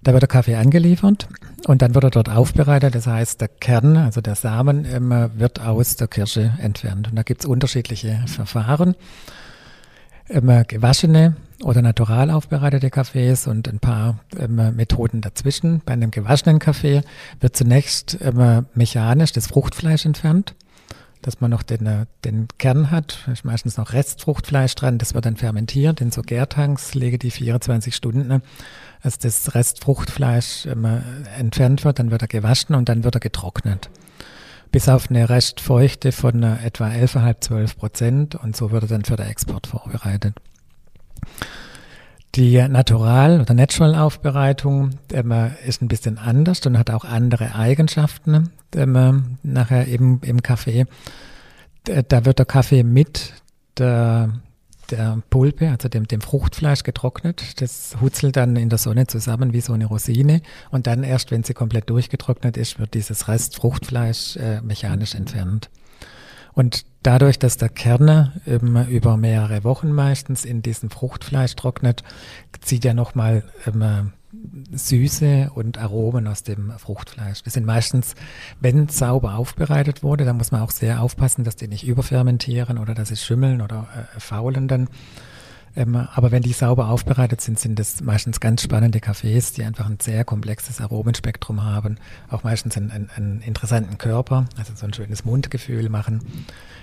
Speaker 1: Da wird der Kaffee angeliefert und dann wird er dort aufbereitet. Das heißt, der Kern, also der Samen, immer wird aus der Kirsche entfernt. Und da gibt es unterschiedliche Verfahren. Immer gewaschene oder natural aufbereitete Kaffees und ein paar immer Methoden dazwischen. Bei einem gewaschenen Kaffee wird zunächst immer mechanisch das Fruchtfleisch entfernt dass man noch den, äh, den Kern hat, ist meistens noch Restfruchtfleisch dran, das wird dann fermentiert in so Gärtanks, lege die 24 Stunden, als das Restfruchtfleisch immer entfernt wird, dann wird er gewaschen und dann wird er getrocknet. Bis auf eine Restfeuchte von äh, etwa 11,5, 12 Prozent und so wird er dann für den Export vorbereitet. Die Natural- oder Natural-Aufbereitung ähm, ist ein bisschen anders und hat auch andere Eigenschaften ähm, nachher eben im Kaffee. Da wird der Kaffee mit der, der Pulpe, also dem, dem Fruchtfleisch getrocknet. Das hutzelt dann in der Sonne zusammen wie so eine Rosine. Und dann erst, wenn sie komplett durchgetrocknet ist, wird dieses Restfruchtfleisch äh, mechanisch entfernt. Und dadurch, dass der Kerne ähm, über mehrere Wochen meistens in diesem Fruchtfleisch trocknet, zieht er nochmal ähm, Süße und Aromen aus dem Fruchtfleisch. Das sind meistens, wenn sauber aufbereitet wurde, da muss man auch sehr aufpassen, dass die nicht überfermentieren oder dass sie schimmeln oder äh, faulen dann. Ähm, aber wenn die sauber aufbereitet sind, sind das meistens ganz spannende Kaffees, die einfach ein sehr komplexes Aromenspektrum haben, auch meistens einen, einen, einen interessanten Körper, also so ein schönes Mundgefühl machen.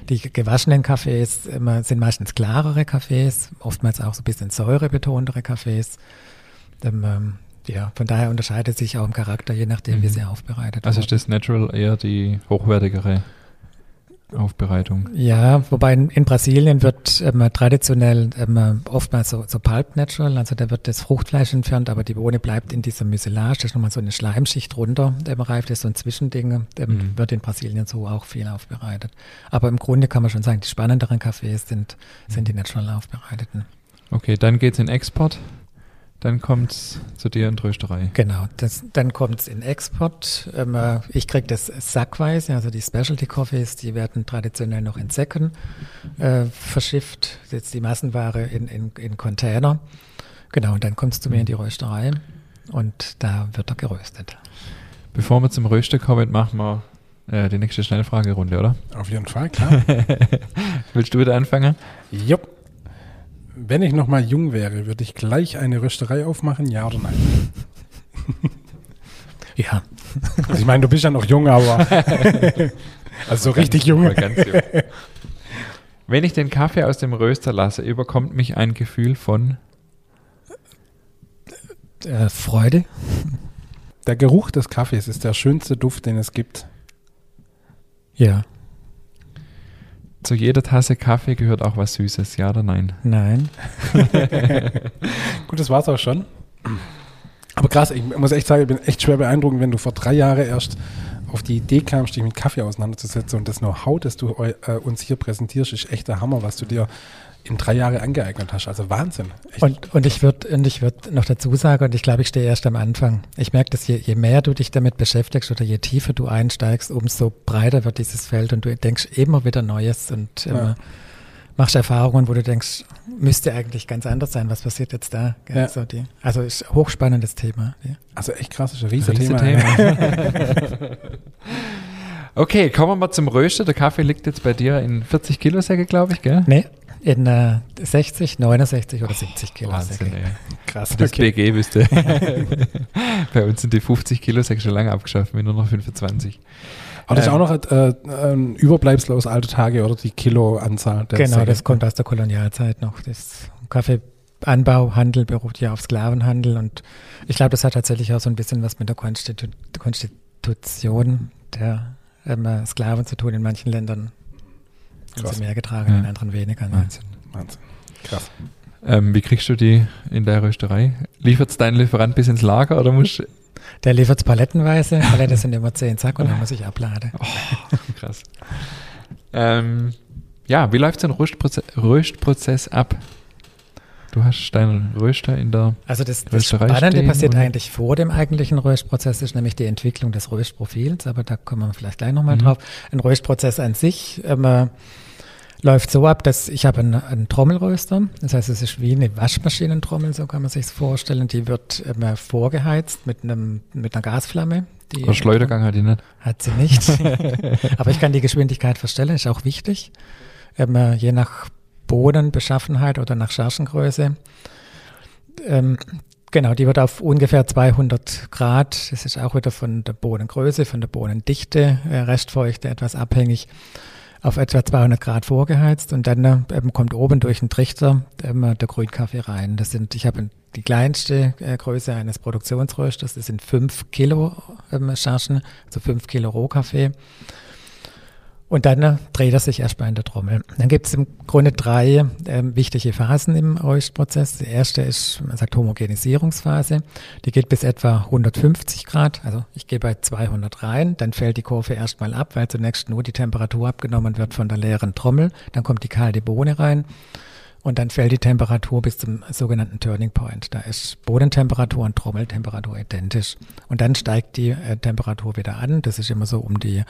Speaker 1: Die gewaschenen Kaffees ähm, sind meistens klarere Kaffees, oftmals auch so ein bisschen säurebetontere Kaffees. Ähm, ja, von daher unterscheidet sich auch im Charakter, je nachdem, mhm. wie sie aufbereitet
Speaker 2: Also ist das Natural eher die hochwertigere Aufbereitung.
Speaker 1: Ja, wobei in, in Brasilien wird ähm, traditionell ähm, oftmals so, so Pulp Natural, also da wird das Fruchtfleisch entfernt, aber die Bohne bleibt in dieser Mucilage, da ist nochmal so eine Schleimschicht drunter, ähm, reift ist so ein Zwischending, ähm, mhm. wird in Brasilien so auch viel aufbereitet. Aber im Grunde kann man schon sagen, die spannenderen Kaffees sind, sind die natural aufbereiteten.
Speaker 2: Okay, dann geht es in Export. Dann kommt es zu dir in Trösterei.
Speaker 1: Genau, das, dann kommt es in Export. Ähm, äh, ich kriege das sackweise, also die Specialty Coffees, die werden traditionell noch in Säcken äh, verschifft. Jetzt die Massenware in, in, in Container. Genau, und dann kommst du mir in die Rösterei und da wird er geröstet.
Speaker 2: Bevor wir zum Röster kommen, machen wir äh, die nächste Schnellfragerunde, oder?
Speaker 3: Auf jeden Fall, klar. *laughs*
Speaker 2: Willst du wieder anfangen?
Speaker 3: Jupp. Wenn ich noch mal jung wäre, würde ich gleich eine Rösterei aufmachen, ja oder nein? *laughs*
Speaker 1: ja.
Speaker 3: Also ich meine, du bist ja noch jung, aber *laughs* also so richtig jung. jung.
Speaker 2: Wenn ich den Kaffee aus dem Röster lasse, überkommt mich ein Gefühl von
Speaker 1: äh, Freude.
Speaker 3: Der Geruch des Kaffees ist der schönste Duft, den es gibt.
Speaker 1: Ja.
Speaker 2: Zu jeder Tasse Kaffee gehört auch was Süßes, ja oder nein?
Speaker 1: Nein. *laughs*
Speaker 3: Gut, das war's auch schon. Aber krass, ich muss echt sagen, ich bin echt schwer beeindruckt, wenn du vor drei Jahren erst auf die Idee kamst, dich mit Kaffee auseinanderzusetzen und das Know-how, das du äh, uns hier präsentierst, ist echt der Hammer, was du dir in drei Jahren angeeignet hast. Also Wahnsinn.
Speaker 1: Und, und ich würde und ich würde noch dazu sagen, und ich glaube, ich stehe erst am Anfang. Ich merke, dass je, je mehr du dich damit beschäftigst oder je tiefer du einsteigst, umso breiter wird dieses Feld und du denkst immer wieder Neues und ja. ähm, machst Erfahrungen, wo du denkst, müsste eigentlich ganz anders sein. Was passiert jetzt da? Ja. So die, also ist hochspannendes Thema. Ja.
Speaker 3: Also echt krass, ist ein Riesenthema. Riesen *laughs*
Speaker 2: okay, kommen wir mal zum Röster. Der Kaffee liegt jetzt bei dir in 40 Kilo Säcke, glaube ich, gell?
Speaker 1: Nee, in äh, 60, 69 oder 70 Kilo
Speaker 2: Wahnsinn, Säcke. Krass. Das okay. BG wüsste. *laughs* Bei uns sind die 50 Kilo Säcke schon lange abgeschafft, wir nur noch 25.
Speaker 3: Aber das ist ähm, auch noch äh, ein Überbleibsel aus alten Tage oder die Kiloanzahl.
Speaker 1: Genau, Säcke. das kommt aus der Kolonialzeit noch. Das Kaffeeanbau, Handel beruht ja auf Sklavenhandel und ich glaube, das hat tatsächlich auch so ein bisschen was mit der Konstitu Konstitution der ähm, Sklaven zu tun in manchen Ländern. Krass. mehr getragen, ja. in anderen weniger.
Speaker 3: Wahnsinn. Wahnsinn.
Speaker 2: Krass. Ähm, wie kriegst du die in der Rösterei? Liefert es dein Lieferant bis ins Lager oder muss
Speaker 1: Der liefert es palettenweise. Palette sind immer zehn Sack und dann muss ich abladen.
Speaker 2: Oh, krass. ähm, ja, wie läuft so ein Röstprozess, Röstprozess ab? Du hast deinen Röster in der
Speaker 1: Also das, das Spannende stehen, passiert oder? eigentlich vor dem eigentlichen Röstprozess, ist nämlich die Entwicklung des Röstprofils, aber da kommen wir vielleicht gleich nochmal mhm. drauf. Ein Röstprozess an sich ähm, läuft so ab, dass ich habe einen, einen, Trommelröster. Das heißt, es ist wie eine Waschmaschinentrommel, so kann man sich vorstellen. Die wird immer vorgeheizt mit einem mit einer Gasflamme.
Speaker 2: Die Aber Schleudergang hat die nicht.
Speaker 1: Hat sie nicht. *laughs* Aber ich kann die Geschwindigkeit verstellen, ist auch wichtig. Ähm, je nach Bodenbeschaffenheit oder nach Chargengröße. Ähm, genau, die wird auf ungefähr 200 Grad, das ist auch wieder von der Bodengröße, von der Bodendichte, äh, Restfeuchte etwas abhängig, auf etwa 200 Grad vorgeheizt und dann äh, kommt oben durch den Trichter äh, der Grünkaffee rein. Das sind, ich habe die kleinste äh, Größe eines Produktionsrösters, das sind 5 Kilo ähm, Chargen, also 5 Kilo Rohkaffee. Und dann äh, dreht er sich erstmal in der Trommel. Dann gibt es im Grunde drei äh, wichtige Phasen im Röstprozess. Die erste ist, man sagt Homogenisierungsphase. Die geht bis etwa 150 Grad. Also ich gehe bei 200 rein. Dann fällt die Kurve erstmal ab, weil zunächst nur die Temperatur abgenommen wird von der leeren Trommel. Dann kommt die kalte Bohne rein. Und dann fällt die Temperatur bis zum sogenannten Turning Point. Da ist Bodentemperatur und Trommeltemperatur identisch. Und dann steigt die äh, Temperatur wieder an. Das ist immer so um die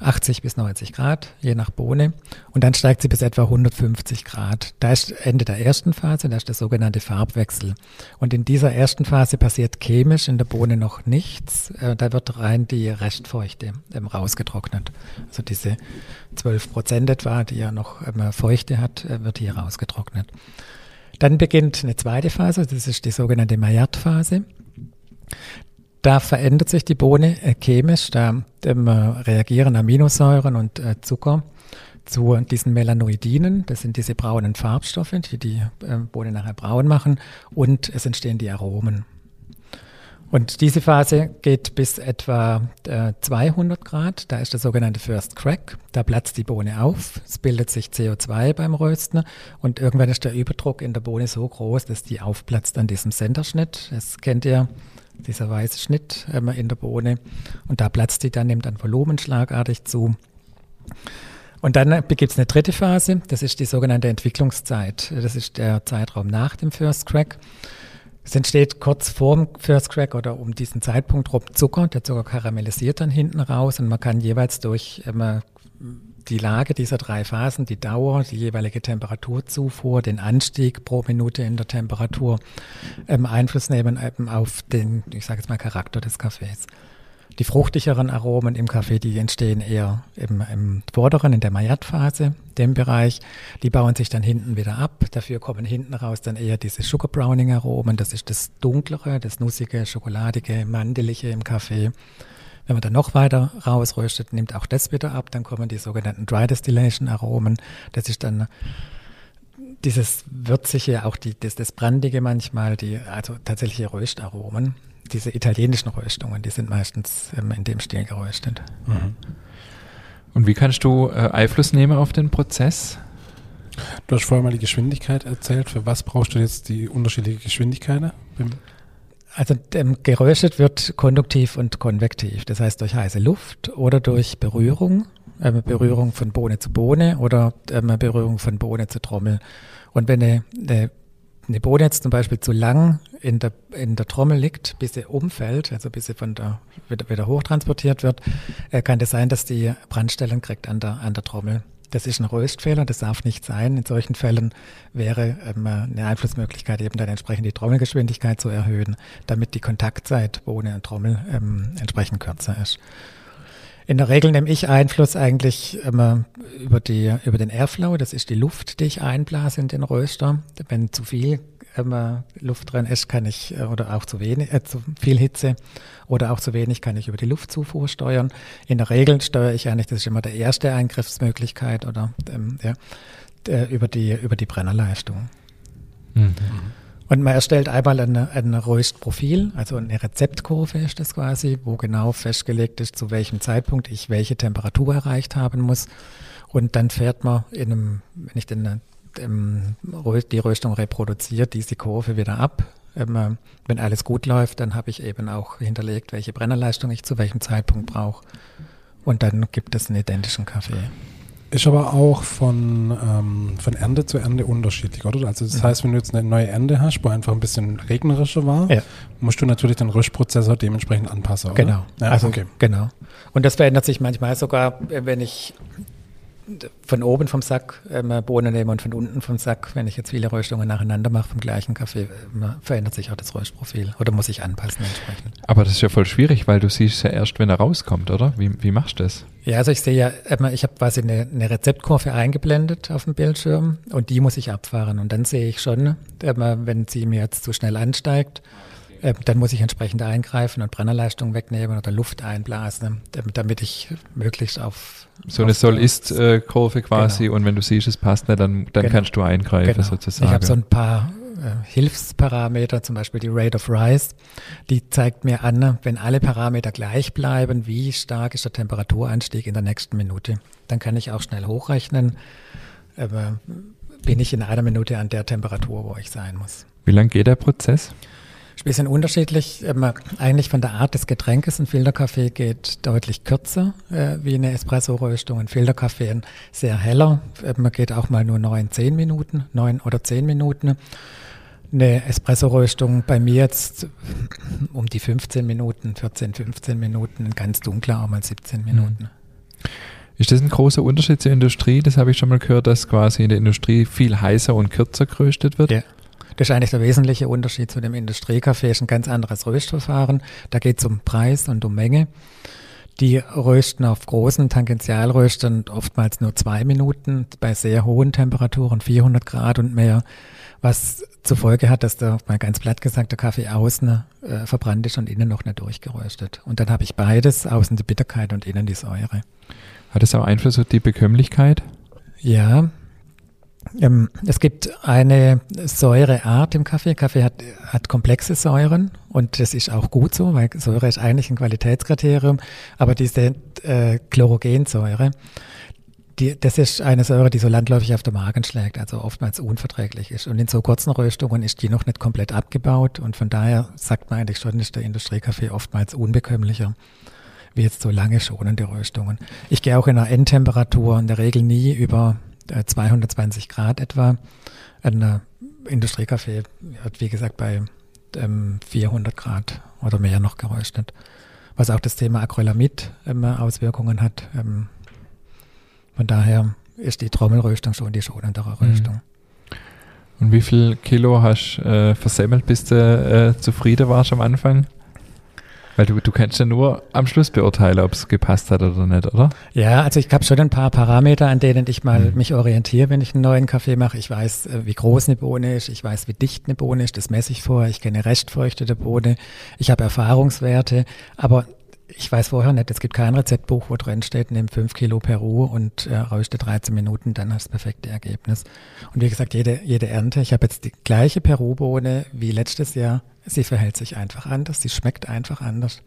Speaker 1: 80 bis 90 Grad, je nach Bohne. Und dann steigt sie bis etwa 150 Grad. Da ist Ende der ersten Phase, da ist der sogenannte Farbwechsel. Und in dieser ersten Phase passiert chemisch in der Bohne noch nichts. Äh, da wird rein die Restfeuchte ähm, rausgetrocknet. Also diese 12 Prozent etwa, die ja noch ähm, Feuchte hat, äh, wird hier rausgetrocknet. Dann beginnt eine zweite Phase, das ist die sogenannte Maillard-Phase. Da verändert sich die Bohne äh, chemisch, da ähm, reagieren Aminosäuren und äh, Zucker zu diesen Melanoidinen. Das sind diese braunen Farbstoffe, die die äh, Bohne nachher braun machen. Und es entstehen die Aromen. Und diese Phase geht bis etwa äh, 200 Grad. Da ist der sogenannte First Crack. Da platzt die Bohne auf. Es bildet sich CO2 beim Rösten. Und irgendwann ist der Überdruck in der Bohne so groß, dass die aufplatzt an diesem Centerschnitt. Das kennt ihr dieser weiße Schnitt ähm, in der Bohne. Und da platzt die dann, nimmt dann Volumen schlagartig zu. Und dann gibt es eine dritte Phase, das ist die sogenannte Entwicklungszeit. Das ist der Zeitraum nach dem First Crack. Es entsteht kurz vor dem First Crack oder um diesen Zeitpunkt rum Zucker. Der Zucker karamellisiert dann hinten raus und man kann jeweils durch ähm, die Lage dieser drei Phasen, die Dauer, die jeweilige Temperaturzufuhr, den Anstieg pro Minute in der Temperatur ähm, Einfluss nehmen ähm, auf den, ich sage jetzt mal, Charakter des Kaffees. Die fruchtigeren Aromen im Kaffee, die entstehen eher im, im vorderen, in der Maillard-Phase, dem Bereich. Die bauen sich dann hinten wieder ab. Dafür kommen hinten raus dann eher diese Sugar Browning Aromen. Das ist das dunklere, das nussige, schokoladige, mandelige im Kaffee. Wenn man dann noch weiter rausröstet, nimmt auch das wieder ab. Dann kommen die sogenannten Dry Distillation Aromen. Das ist dann dieses würzige, auch die, das, das Brandige manchmal, die, also tatsächliche Röstaromen. Diese italienischen Röstungen, die sind meistens ähm, in dem Stil geröstet. Mhm.
Speaker 2: Und wie kannst du äh, Einfluss nehmen auf den Prozess?
Speaker 3: Du hast vorher mal die Geschwindigkeit erzählt. Für was brauchst du jetzt die unterschiedlichen Geschwindigkeiten?
Speaker 1: Also ähm, geröstet wird konduktiv und konvektiv, das heißt durch heiße Luft oder durch Berührung, äh, Berührung von Bohne zu Bohne oder äh, Berührung von Bohne zu Trommel. Und wenn eine, eine, eine Bohne jetzt zum Beispiel zu lang in der, in der Trommel liegt, bis sie umfällt, also bis sie von der, wieder, wieder hochtransportiert wird, äh, kann das sein, dass die Brandstellen kriegt an der, an der Trommel. Das ist ein Röstfehler, das darf nicht sein. In solchen Fällen wäre ähm, eine Einflussmöglichkeit eben dann entsprechend die Trommelgeschwindigkeit zu erhöhen, damit die Kontaktzeit Bohne und Trommel ähm, entsprechend kürzer ist. In der Regel nehme ich Einfluss eigentlich immer über, die, über den Airflow. Das ist die Luft, die ich einblase in den Röster. Wenn zu viel ähm, Luft drin ist, kann ich, äh, oder auch zu wenig, äh, zu viel Hitze oder auch zu wenig, kann ich über die Luftzufuhr steuern. In der Regel steuere ich eigentlich, das ist immer die erste Eingriffsmöglichkeit oder ähm, ja, über die, über die Brennerleistung. Mhm. Und man erstellt einmal ein, ein Röstprofil, also eine Rezeptkurve ist das quasi, wo genau festgelegt ist, zu welchem Zeitpunkt ich welche Temperatur erreicht haben muss. Und dann fährt man in einem, wenn ich den ähm, die Röstung reproduziert diese Kurve wieder ab. Ähm, wenn alles gut läuft, dann habe ich eben auch hinterlegt, welche Brennerleistung ich zu welchem Zeitpunkt brauche. Und dann gibt es einen identischen Kaffee.
Speaker 3: Ist aber auch von, ähm, von Ernte zu Ernte unterschiedlich, oder? Also das mhm. heißt, wenn du jetzt eine neue Ernte hast, wo einfach ein bisschen regnerischer war, ja. musst du natürlich den Röstprozessor dementsprechend anpassen, oder?
Speaker 1: Genau. Ja, also, okay. Genau. Und das verändert sich manchmal sogar, wenn ich von oben vom Sack äh, Bohnen nehme und von unten vom Sack, wenn ich jetzt viele Röstungen nacheinander mache vom gleichen Kaffee, äh, verändert sich auch das Röstprofil oder muss ich anpassen entsprechend.
Speaker 2: Aber das ist ja voll schwierig, weil du siehst ja erst, wenn er rauskommt, oder? Wie, wie machst du das?
Speaker 1: Ja, also ich sehe ja, äh, ich habe quasi eine, eine Rezeptkurve eingeblendet auf dem Bildschirm und die muss ich abfahren und dann sehe ich schon, wenn sie mir jetzt zu schnell ansteigt, ähm, dann muss ich entsprechend eingreifen und Brennerleistung wegnehmen oder Luft einblasen, damit ich möglichst auf
Speaker 2: so eine Soll-Ist-Kurve quasi genau. und wenn du siehst, es passt nicht, dann, dann genau. kannst du eingreifen genau. sozusagen.
Speaker 1: Ich habe so ein paar äh, Hilfsparameter, zum Beispiel die Rate of Rise, die zeigt mir an, wenn alle Parameter gleich bleiben, wie stark ist der Temperaturanstieg in der nächsten Minute. Dann kann ich auch schnell hochrechnen, äh, bin ich in einer Minute an der Temperatur, wo ich sein muss.
Speaker 2: Wie lang geht der Prozess?
Speaker 1: Ein bisschen unterschiedlich. Ähm, eigentlich von der Art des Getränkes. Ein Filterkaffee geht deutlich kürzer äh, wie eine Espresso-Röstung. Ein Filterkaffee ein sehr heller. Äh, man geht auch mal nur neun, zehn Minuten, neun oder zehn Minuten. Eine Espresso-Röstung bei mir jetzt um die 15 Minuten, 14, 15 Minuten, ein ganz dunkler auch mal 17 Minuten. Mhm.
Speaker 2: Ist das ein großer Unterschied zur Industrie? Das habe ich schon mal gehört, dass quasi in der Industrie viel heißer und kürzer geröstet wird.
Speaker 1: Ja. Das ist eigentlich der wesentliche Unterschied zu dem Industriekaffee, ist ein ganz anderes Röstverfahren. Da geht es um Preis und um Menge. Die rösten auf großen Tangentialröstern oftmals nur zwei Minuten bei sehr hohen Temperaturen, 400 Grad und mehr, was zur Folge hat, dass der, mal ganz platt gesagt, der Kaffee außen äh, verbrannt ist und innen noch nicht durchgeröstet. Und dann habe ich beides, außen die Bitterkeit und innen die Säure.
Speaker 2: Hat es auch Einfluss auf die Bekömmlichkeit?
Speaker 1: Ja. Ähm, es gibt eine Säureart im Kaffee. Kaffee hat, hat komplexe Säuren und das ist auch gut so, weil Säure ist eigentlich ein Qualitätskriterium. Aber diese äh, Chlorogensäure, die, das ist eine Säure, die so landläufig auf den Magen schlägt, also oftmals unverträglich ist. Und in so kurzen Röstungen ist die noch nicht komplett abgebaut und von daher sagt man eigentlich schon, ist der Industriekaffee oftmals unbekömmlicher wie jetzt so lange schonende Röstungen. Ich gehe auch in einer Endtemperatur in der Regel nie über 220 äh, Grad etwa. Ein Industriekaffee hat, wie gesagt, bei ähm, 400 Grad oder mehr noch geröstet. Was auch das Thema Acrylamid ähm, Auswirkungen hat. Ähm, von daher ist die Trommelröstung schon die schonendere mhm. Röstung.
Speaker 2: Und wie viel Kilo hast du äh, versemmelt, bis du äh, zufrieden warst am Anfang? Weil du, du kannst ja nur am Schluss beurteilen, ob es gepasst hat oder nicht, oder?
Speaker 1: Ja, also ich habe schon ein paar Parameter, an denen ich mal mhm. mich orientiere, wenn ich einen neuen Kaffee mache. Ich weiß, äh, wie groß eine Bohne ist, ich weiß, wie dicht eine Bohne ist, das messe ich vor. Ich kenne Restfeuchte der Bohne, ich habe Erfahrungswerte, aber ich weiß vorher nicht, es gibt kein Rezeptbuch, wo drin steht, nimm 5 Kilo Peru und äh, rauste 13 Minuten, dann hast du das perfekte Ergebnis. Und wie gesagt, jede, jede Ernte, ich habe jetzt die gleiche Peru-Bohne wie letztes Jahr, sie verhält sich einfach anders, sie schmeckt einfach anders.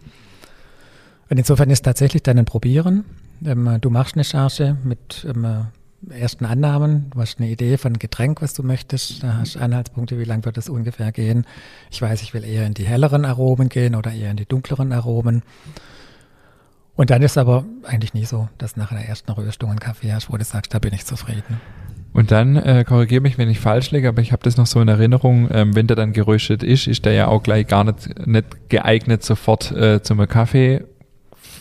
Speaker 1: Und insofern ist tatsächlich dann ein Probieren. Ähm, du machst eine Charge mit ähm, ersten Annahmen, du hast eine Idee von Getränk, was du möchtest, da hast du Anhaltspunkte, wie lang wird das ungefähr gehen. Ich weiß, ich will eher in die helleren Aromen gehen oder eher in die dunkleren Aromen. Und dann ist aber eigentlich nie so, dass nach einer ersten Röstung ein Kaffee hast, wo du sagst, da bin ich zufrieden.
Speaker 2: Und dann, äh, korrigiere mich, wenn ich falsch liege, aber ich habe das noch so in Erinnerung, ähm, wenn der dann geröstet ist, ist der ja auch gleich gar nicht, nicht geeignet sofort äh, zum Kaffee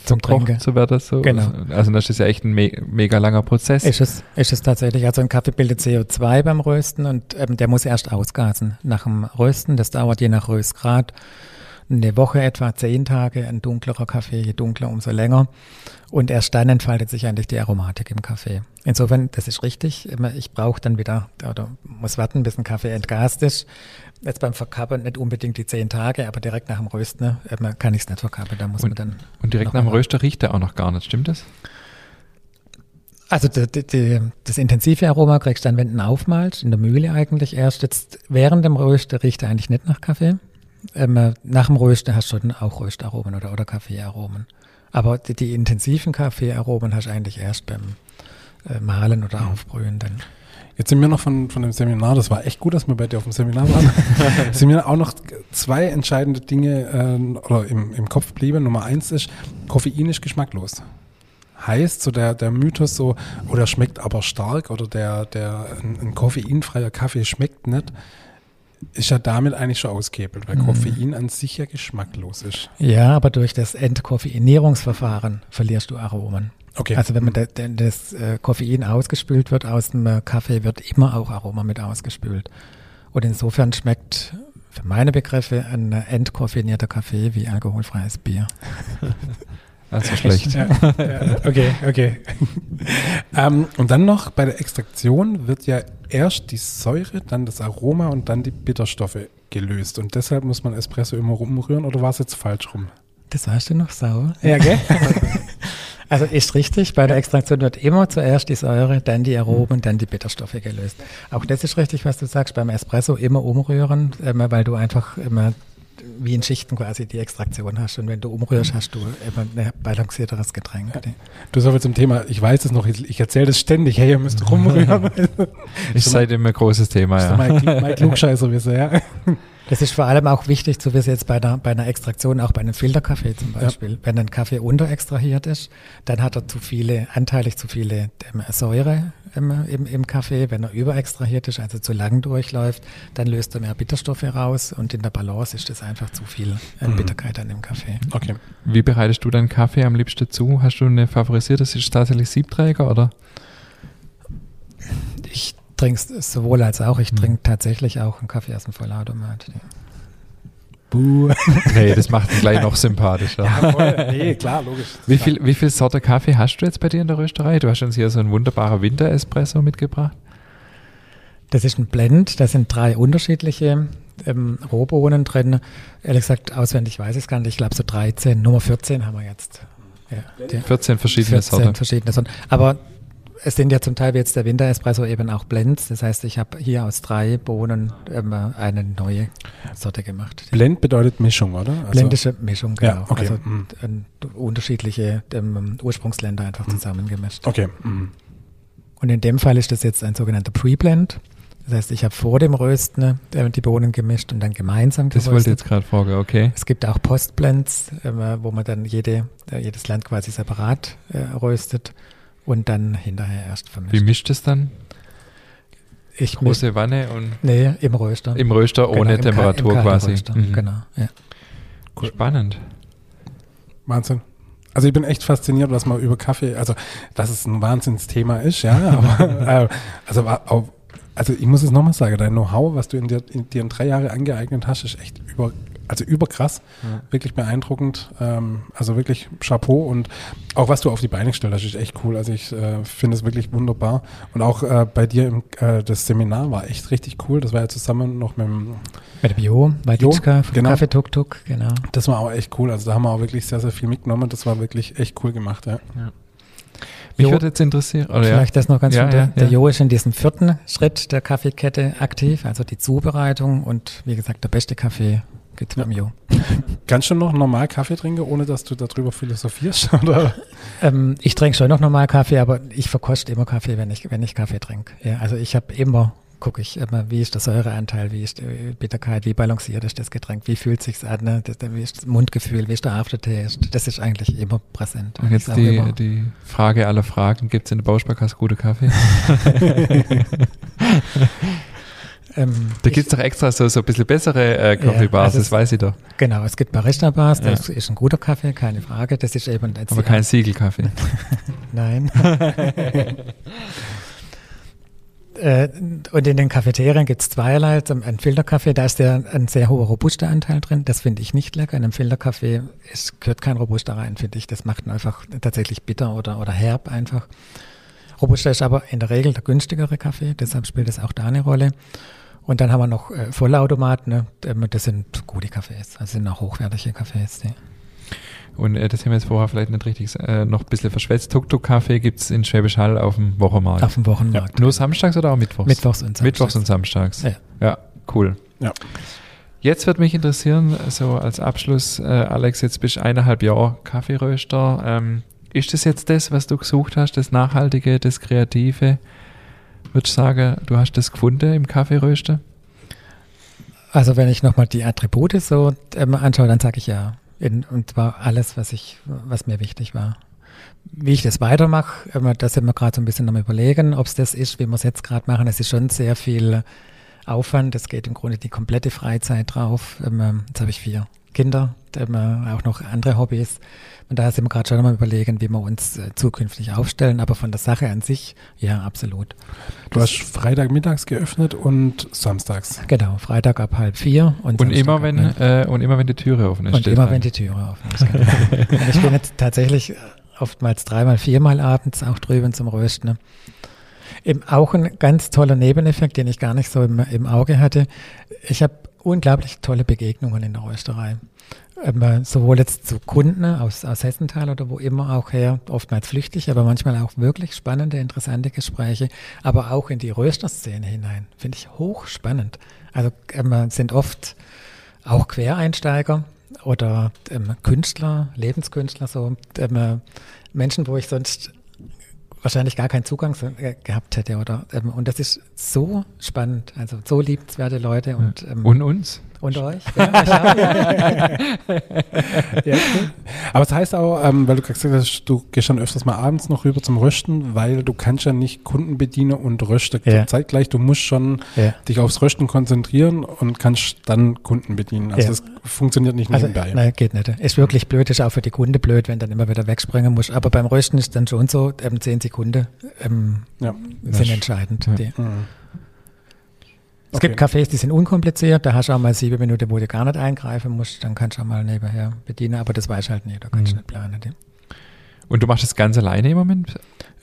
Speaker 2: zum Trinken zu werden. So.
Speaker 1: Genau.
Speaker 2: Also das ist ja echt ein me mega langer Prozess.
Speaker 1: Ist es, ist es tatsächlich. Also ein Kaffee bildet CO2 beim Rösten und ähm, der muss erst ausgasen nach dem Rösten. Das dauert je nach Röstgrad eine Woche etwa, zehn Tage, ein dunklerer Kaffee, je dunkler, umso länger. Und erst dann entfaltet sich eigentlich die Aromatik im Kaffee. Insofern, das ist richtig. Ich brauche dann wieder, oder muss warten, bis ein Kaffee entgast ist. Jetzt beim Verkappen nicht unbedingt die zehn Tage, aber direkt nach dem Rösten ne, kann ich es nicht verkappen. Da muss
Speaker 2: und,
Speaker 1: man dann.
Speaker 2: Und direkt nach dem Röster riecht er auch noch gar nicht, stimmt das?
Speaker 1: Also die, die, das intensive Aroma kriegst du dann, wenn du ihn aufmalst, in der Mühle eigentlich erst. Jetzt während dem Rösten riecht er eigentlich nicht nach Kaffee ähm, nach dem Rösten hast du dann auch Röstaromen oder, oder Kaffeearomen. Aber die, die intensiven Kaffeearomen hast du eigentlich erst beim äh, Mahlen oder Aufbrühen dann.
Speaker 3: Jetzt sind wir noch von, von dem Seminar, das war echt gut, dass wir bei dir auf dem Seminar waren, *laughs* sind mir auch noch zwei entscheidende Dinge äh, oder im, im Kopf blieben. Nummer eins ist, Koffein ist geschmacklos. Heißt so der, der Mythos so, oder oh, schmeckt aber stark oder der, der ein, ein koffeinfreier Kaffee schmeckt nicht ist ja damit eigentlich schon ausgehebelt, weil mhm. Koffein an sich ja geschmacklos ist.
Speaker 1: Ja, aber durch das Entkoffeinierungsverfahren verlierst du Aromen.
Speaker 3: Okay.
Speaker 1: Also wenn man mhm. da, das äh, Koffein ausgespült wird aus dem äh, Kaffee, wird immer auch Aroma mit ausgespült. Und insofern schmeckt für meine Begriffe ein äh, entkoffinierter Kaffee wie alkoholfreies Bier. *laughs*
Speaker 2: Also *laughs* schlecht. Ja,
Speaker 3: ja, okay, okay. *laughs* ähm, und dann noch bei der Extraktion wird ja erst die Säure, dann das Aroma und dann die Bitterstoffe gelöst. Und deshalb muss man Espresso immer rumrühren oder war es jetzt falsch rum?
Speaker 1: Das weißt du noch sauer. Ja, gell? Also ist richtig, bei der Extraktion wird immer zuerst die Säure, dann die Aromen, dann die Bitterstoffe gelöst. Auch das ist richtig, was du sagst, beim Espresso immer umrühren, weil du einfach immer wie in Schichten quasi die Extraktion hast. Und wenn du umrührst, hast du immer ein balancierteres Getränk. Ja.
Speaker 3: Du sagst zum Thema, ich weiß es noch, ich erzähle das ständig, hey, ihr müsst rumrühren. *laughs*
Speaker 2: ist seitdem ein großes Thema,
Speaker 3: ja. Mein, mein Klugscheißer, wie ja. *laughs*
Speaker 1: Das ist vor allem auch wichtig zu wissen, jetzt bei einer, bei einer Extraktion, auch bei einem Filterkaffee zum Beispiel. Ja. Wenn ein Kaffee unterextrahiert ist, dann hat er zu viele, anteilig zu viele ähm, Säure im, im, im Kaffee. Wenn er überextrahiert ist, also zu lang durchläuft, dann löst er mehr Bitterstoffe raus und in der Balance ist das einfach zu viel äh, mhm. Bitterkeit an dem Kaffee.
Speaker 2: Okay. Wie bereitest du deinen Kaffee am liebsten zu? Hast du eine favorisierte? Das ist tatsächlich Siebträger oder?
Speaker 1: Ich trinke es sowohl als auch. Ich mhm. trinke tatsächlich auch einen Kaffee aus dem Vollautomat. Ja.
Speaker 2: Buh. *laughs* nee, das macht ihn gleich noch sympathischer. Ja,
Speaker 3: voll. Nee, klar, logisch.
Speaker 2: Wie viel, wie viel Sorte Kaffee hast du jetzt bei dir in der Rösterei? Du hast uns hier so einen wunderbaren Winter-Espresso mitgebracht.
Speaker 1: Das ist ein Blend, da sind drei unterschiedliche ähm, Rohbohnen drin. Ehrlich gesagt, auswendig weiß ich es gar nicht. Ich glaube, so 13, Nummer 14 haben wir jetzt.
Speaker 2: Ja, 14 verschiedene 14
Speaker 1: Sorten. verschiedene Sorten. Aber es sind ja zum Teil wie jetzt der Winter-Espresso eben auch Blends. Das heißt, ich habe hier aus drei Bohnen ähm, eine neue Sorte gemacht.
Speaker 3: Blend bedeutet Mischung, oder?
Speaker 1: Also Blendische Mischung, genau.
Speaker 3: Ja, okay. Also
Speaker 1: mhm. unterschiedliche ähm, Ursprungsländer einfach mhm. zusammengemischt.
Speaker 3: Okay. Mhm.
Speaker 1: Und in dem Fall ist das jetzt ein sogenannter Pre-Blend. Das heißt, ich habe vor dem Rösten äh, die Bohnen gemischt und dann gemeinsam
Speaker 2: geröstet. Das wollte ich jetzt gerade fragen, okay.
Speaker 1: Es gibt auch Postblends, äh, wo man dann jede, äh, jedes Land quasi separat äh, röstet und dann hinterher erst
Speaker 2: vermischt. Wie mischt es dann?
Speaker 1: Ich
Speaker 2: Große Wanne und.
Speaker 1: Nee, im Röster.
Speaker 2: Im Röster genau, ohne Temperatur im quasi.
Speaker 1: Mhm. Genau, ja.
Speaker 2: Cool. Spannend.
Speaker 3: Wahnsinn. Also ich bin echt fasziniert, was man über Kaffee, also dass es ein Wahnsinnsthema ist, ja, *laughs* aber äh, also also ich muss es nochmal sagen, dein Know-how, was du in dir, in dir in drei Jahre angeeignet hast, ist echt über, also überkrass, ja. wirklich beeindruckend. Ähm, also wirklich Chapeau und auch was du auf die Beine gestellt hast, ist echt cool. Also ich äh, finde es wirklich wunderbar. Und auch äh, bei dir im, äh, das Seminar war echt richtig cool. Das war ja zusammen noch mit dem
Speaker 1: mit dem Jo, bei Ditschka,
Speaker 3: genau.
Speaker 1: Kaffee Tuk Tuk, genau.
Speaker 3: Das war auch echt cool. Also da haben wir auch wirklich sehr, sehr viel mitgenommen. Das war wirklich echt cool gemacht, ja. ja.
Speaker 2: Mich jo, würde jetzt interessieren.
Speaker 1: Oder vielleicht ja. das noch ganz ja, der, ja, der Jo ist in diesem vierten Schritt der Kaffeekette aktiv, also die Zubereitung und wie gesagt, der beste Kaffee Geht beim Jo.
Speaker 3: Kannst du noch normal Kaffee trinken, ohne dass du darüber philosophierst? *laughs* Oder?
Speaker 1: Ähm, ich trinke schon noch normal Kaffee, aber ich verkoste immer Kaffee, wenn ich, wenn ich Kaffee trinke. Ja, also ich habe immer, gucke ich immer, wie ist der Säureanteil, wie ist die Bitterkeit, wie balanciert ist das Getränk, wie fühlt sich's an, ne? das, wie ist das Mundgefühl, wie ist der Aftertaste. Das ist eigentlich immer präsent.
Speaker 2: Und jetzt die, die Frage aller Fragen, gibt es in der Bausparkasse gute Kaffee? *laughs* *laughs* Ähm, da gibt es doch extra so, so ein bisschen bessere äh, Coffee Bars, ja, also das weiß ich doch.
Speaker 1: Genau, es gibt Barista Bars, das ist ein guter Kaffee, keine Frage. Das ist eben
Speaker 2: Aber kein Siegelkaffee. *laughs*
Speaker 1: Nein. *laughs* äh, und in den Cafeterien gibt es zweierlei. Ein Filterkaffee, da ist der ein sehr hoher robuster Anteil drin. Das finde ich nicht lecker. In einem Filterkaffee ist, gehört kein robuster rein, finde ich. Das macht ihn einfach tatsächlich bitter oder, oder herb einfach. Robusta ist aber in der Regel der günstigere Kaffee, deshalb spielt es auch da eine Rolle. Und dann haben wir noch äh, Vollautomaten, ne? Ähm, das sind gute Cafés, also sind auch hochwertige Cafés. Ja.
Speaker 2: Und äh, das haben wir jetzt vorher vielleicht nicht richtig äh, noch ein bisschen verschwätzt. Tuk-Tuk-Kaffee gibt es in Schwäbisch Hall auf dem Wochenmarkt.
Speaker 1: Auf dem Wochenmarkt.
Speaker 2: Ja. Nur samstags oder auch mittwochs?
Speaker 1: Mittwochs und
Speaker 2: samstags. Mittwochs und samstags. Ja, ja cool. Ja. Jetzt wird mich interessieren, so als Abschluss, äh, Alex, jetzt bist du eineinhalb Jahre Kaffeeröster. Ähm, ist das jetzt das, was du gesucht hast, das Nachhaltige, das Kreative? Würdest du sagen, du hast das gefunden im Kaffeeröster?
Speaker 1: Also wenn ich nochmal die Attribute so ähm, anschaue, dann sage ich ja. In, und zwar alles, was ich, was mir wichtig war. Wie ich das weitermache, ähm, da sind wir gerade so ein bisschen am überlegen, ob es das ist, wie wir es jetzt gerade machen. Es ist schon sehr viel Aufwand. Es geht im Grunde die komplette Freizeit drauf. Ähm, jetzt habe ich vier Kinder, auch noch andere Hobbys. Und daher sind wir gerade schon mal überlegen, wie wir uns äh, zukünftig aufstellen. Aber von der Sache an sich, ja, absolut.
Speaker 3: Du hast Freitag mittags geöffnet und samstags.
Speaker 1: Genau, Freitag ab halb vier.
Speaker 2: Und, und immer, wenn, äh, und immer, wenn die Türe offen ist.
Speaker 1: Und immer, wenn die Türe offen ist. Genau. *laughs* ich bin jetzt tatsächlich oftmals dreimal, viermal abends auch drüben zum Rösten. Ne? Eben auch ein ganz toller Nebeneffekt, den ich gar nicht so im, im Auge hatte. Ich habe unglaublich tolle Begegnungen in der Rösterei ähm, sowohl jetzt zu Kunden aus, aus Hessenthal oder wo immer auch her, oftmals flüchtig, aber manchmal auch wirklich spannende, interessante Gespräche, aber auch in die Rösterszene hinein. Finde ich hochspannend. Also ähm, sind oft auch Quereinsteiger oder ähm, Künstler, Lebenskünstler, so ähm, Menschen, wo ich sonst wahrscheinlich gar keinen Zugang äh, gehabt hätte. Oder, ähm, und das ist so spannend, also so liebenswerte Leute. Und,
Speaker 2: ähm, und uns.
Speaker 1: Und euch? *laughs* Ja.
Speaker 3: Aber es das heißt auch, ähm, weil du gesagt hast, du gehst dann öfters mal abends noch rüber zum Rösten, weil du kannst ja nicht Kunden bedienen und rösten
Speaker 1: Ja.
Speaker 3: zeitgleich. Du musst schon
Speaker 1: Ja.
Speaker 3: dich aufs Rösten konzentrieren und kannst dann Kunden bedienen. Also
Speaker 1: Ja.
Speaker 3: das funktioniert nicht
Speaker 1: Also,
Speaker 3: nebenbei.
Speaker 1: nein, geht nicht. Ist wirklich blöd, ist auch für die Kunde blöd, wenn dann immer wieder wegspringen muss. Aber beim Rösten ist dann schon so, ähm, zehn Sekunden ähm, sind entscheidend.
Speaker 2: Ja.
Speaker 1: Die.
Speaker 3: Mhm.
Speaker 1: Es
Speaker 3: Okay.
Speaker 1: gibt Cafés, die sind unkompliziert, da hast du auch mal sieben Minuten, wo du gar nicht eingreifen musst, dann kannst du auch mal nebenher bedienen, aber das weiß halt nicht, da kannst du
Speaker 2: Mhm.
Speaker 1: nicht planen. Die.
Speaker 2: Und du machst das ganz alleine im Moment?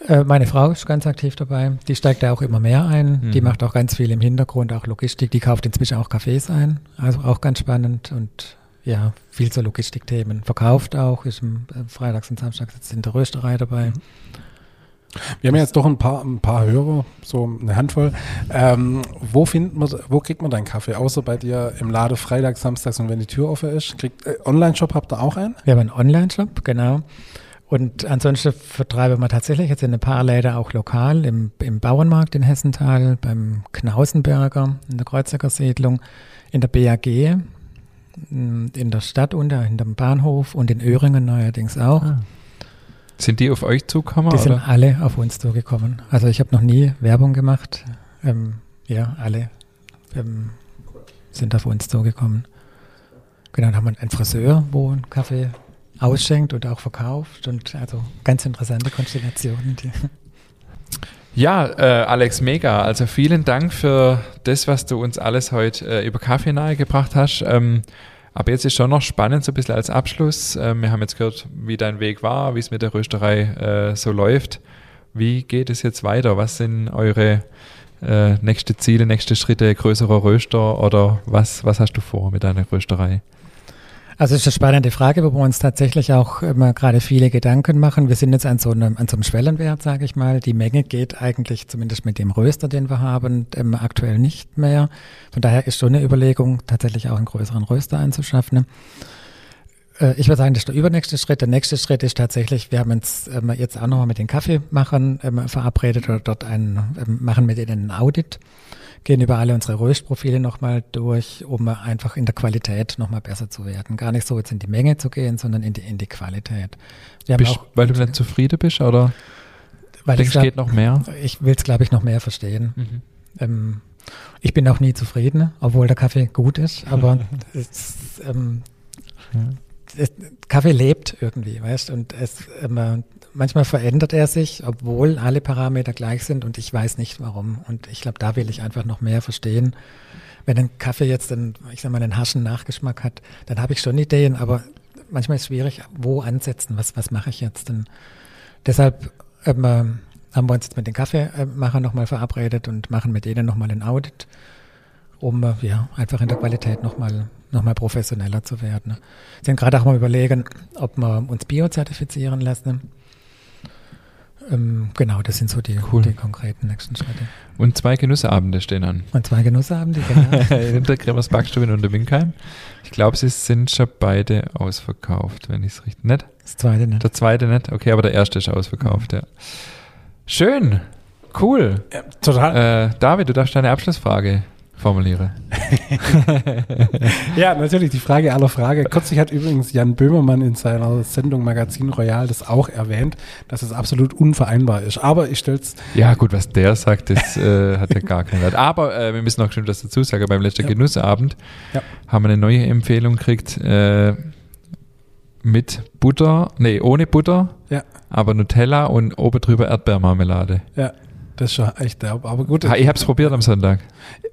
Speaker 1: Äh, meine Frau ist ganz aktiv dabei, die steigt da auch immer mehr ein, die
Speaker 2: Mhm.
Speaker 1: macht auch ganz viel im Hintergrund, auch Logistik, die kauft inzwischen auch Cafés ein, also auch ganz spannend und ja, viel zu Logistikthemen. Verkauft auch, ist im, äh, freitags und samstags jetzt in der Rösterei dabei.
Speaker 3: Wir haben ja jetzt doch ein paar, ein paar Hörer, so eine Handvoll. Ähm, wo findet man, wo kriegt man deinen Kaffee? Außer bei dir im Lade Freitag, Samstags und wenn die Tür offen ist. Kriegt, äh, Online-Shop habt ihr auch einen?
Speaker 1: Wir haben einen Online-Shop, genau. Und ansonsten vertreiben wir tatsächlich jetzt in ein paar Läden auch lokal, im, im Bauernmarkt in Hessenthal, beim Knausenberger in der Kreuziger Siedlung, in der BAG, in der Stadt unter, hinterm Bahnhof und in Öhringen neuerdings auch.
Speaker 2: Sind die auf euch zugekommen?
Speaker 1: Die sind
Speaker 2: oder?
Speaker 1: alle auf uns zugekommen. Also ich habe noch nie Werbung gemacht. Ähm, ja, alle ähm, sind auf uns zugekommen. Genau, dann haben wir einen Friseur, wo einen Kaffee ausschenkt und auch verkauft. Und also ganz interessante Konstellationen. *laughs*
Speaker 2: Ja, äh, Alex, mega. Also vielen Dank für das, was du uns alles heute äh, über Kaffee nahegebracht hast. Ähm, aber jetzt ist schon noch spannend, so ein bisschen als Abschluss. Ähm, wir haben jetzt gehört, wie dein Weg war, wie es mit der Rösterei äh, so läuft. Wie geht es jetzt weiter? Was sind eure äh, nächste Ziele, nächste Schritte, größerer Röster oder was, was hast du vor mit deiner Rösterei?
Speaker 1: Also es ist eine spannende Frage, wo wir uns tatsächlich auch immer gerade viele Gedanken machen. Wir sind jetzt an so einem, an so einem Schwellenwert, sage ich mal. Die Menge geht eigentlich zumindest mit dem Röster, den wir haben, ähm, aktuell nicht mehr. Von daher ist schon eine Überlegung, tatsächlich auch einen größeren Röster anzuschaffen. Äh, ich würde sagen, das ist der übernächste Schritt. Der nächste Schritt ist tatsächlich, wir haben uns ähm, jetzt auch nochmal mit den Kaffeemachern ähm, verabredet oder dort einen, machen mit ihnen ein Audit gehen über alle unsere Röstprofile nochmal durch, um einfach in der Qualität nochmal besser zu werden. Gar nicht so jetzt in die Menge zu gehen, sondern in die, in die Qualität.
Speaker 2: Bist, weil du nicht zufrieden bist oder
Speaker 1: weil ich,
Speaker 2: denkst,
Speaker 1: glaub,
Speaker 2: geht noch mehr?
Speaker 1: ich will es, glaube ich, noch mehr verstehen.
Speaker 2: Mhm.
Speaker 1: Ähm, ich bin auch nie zufrieden, obwohl der Kaffee gut ist, aber *laughs* es, ähm,
Speaker 2: Ja.
Speaker 1: es, Kaffee lebt irgendwie, weißt und es ähm, manchmal verändert er sich, obwohl alle Parameter gleich sind und ich weiß nicht warum. Und ich glaube, da will ich einfach noch mehr verstehen. Wenn ein Kaffee jetzt einen, ich sag mal, einen harschen Nachgeschmack hat, dann habe ich schon Ideen, aber manchmal ist es schwierig, wo ansetzen, was, was mache ich jetzt? Und deshalb ähm, äh, haben wir uns jetzt mit den Kaffeemachern nochmal verabredet und machen mit denen nochmal ein Audit, um äh, ja, einfach in der Qualität nochmal noch mal professioneller zu werden. Ne? Sind gerade auch mal überlegen, ob wir uns biozertifizieren lassen. Ähm, genau, das sind so die,
Speaker 2: Cool.
Speaker 1: die konkreten nächsten Schritte.
Speaker 2: Und zwei Genussabende stehen an.
Speaker 1: Und zwei Genussabende, *laughs* genau.
Speaker 2: in der Kremers Backstube in Unterwinkheim. Ich glaube, sie sind schon beide ausverkauft, wenn ich es richtig. Nicht?
Speaker 1: Das zweite nicht.
Speaker 2: Der zweite nicht? Okay, aber der erste ist ausverkauft, ja. Schön. Cool.
Speaker 3: Ja, total.
Speaker 2: Äh, David, du darfst deine Abschlussfrage formulieren. *laughs*
Speaker 3: Ja, natürlich, die Frage aller Frage. Kürzlich hat übrigens Jan Böhmermann in seiner Sendung Magazin Royal das auch erwähnt, dass es absolut unvereinbar ist. Aber ich stell's,
Speaker 2: Ja, gut, was der sagt, das äh, hat ja gar keinen Wert. Aber äh, wir müssen noch schon das dazu sagen. Beim letzten
Speaker 3: Ja.
Speaker 2: Genussabend
Speaker 3: Ja.
Speaker 2: haben wir eine neue Empfehlung gekriegt äh, mit Butter, nee, ohne Butter,
Speaker 3: Ja.
Speaker 2: aber Nutella und oben drüber Erdbeermarmelade.
Speaker 3: ja, das ist schon echt derb. Aber gut,
Speaker 2: Ha, ich habe es probiert am Sonntag.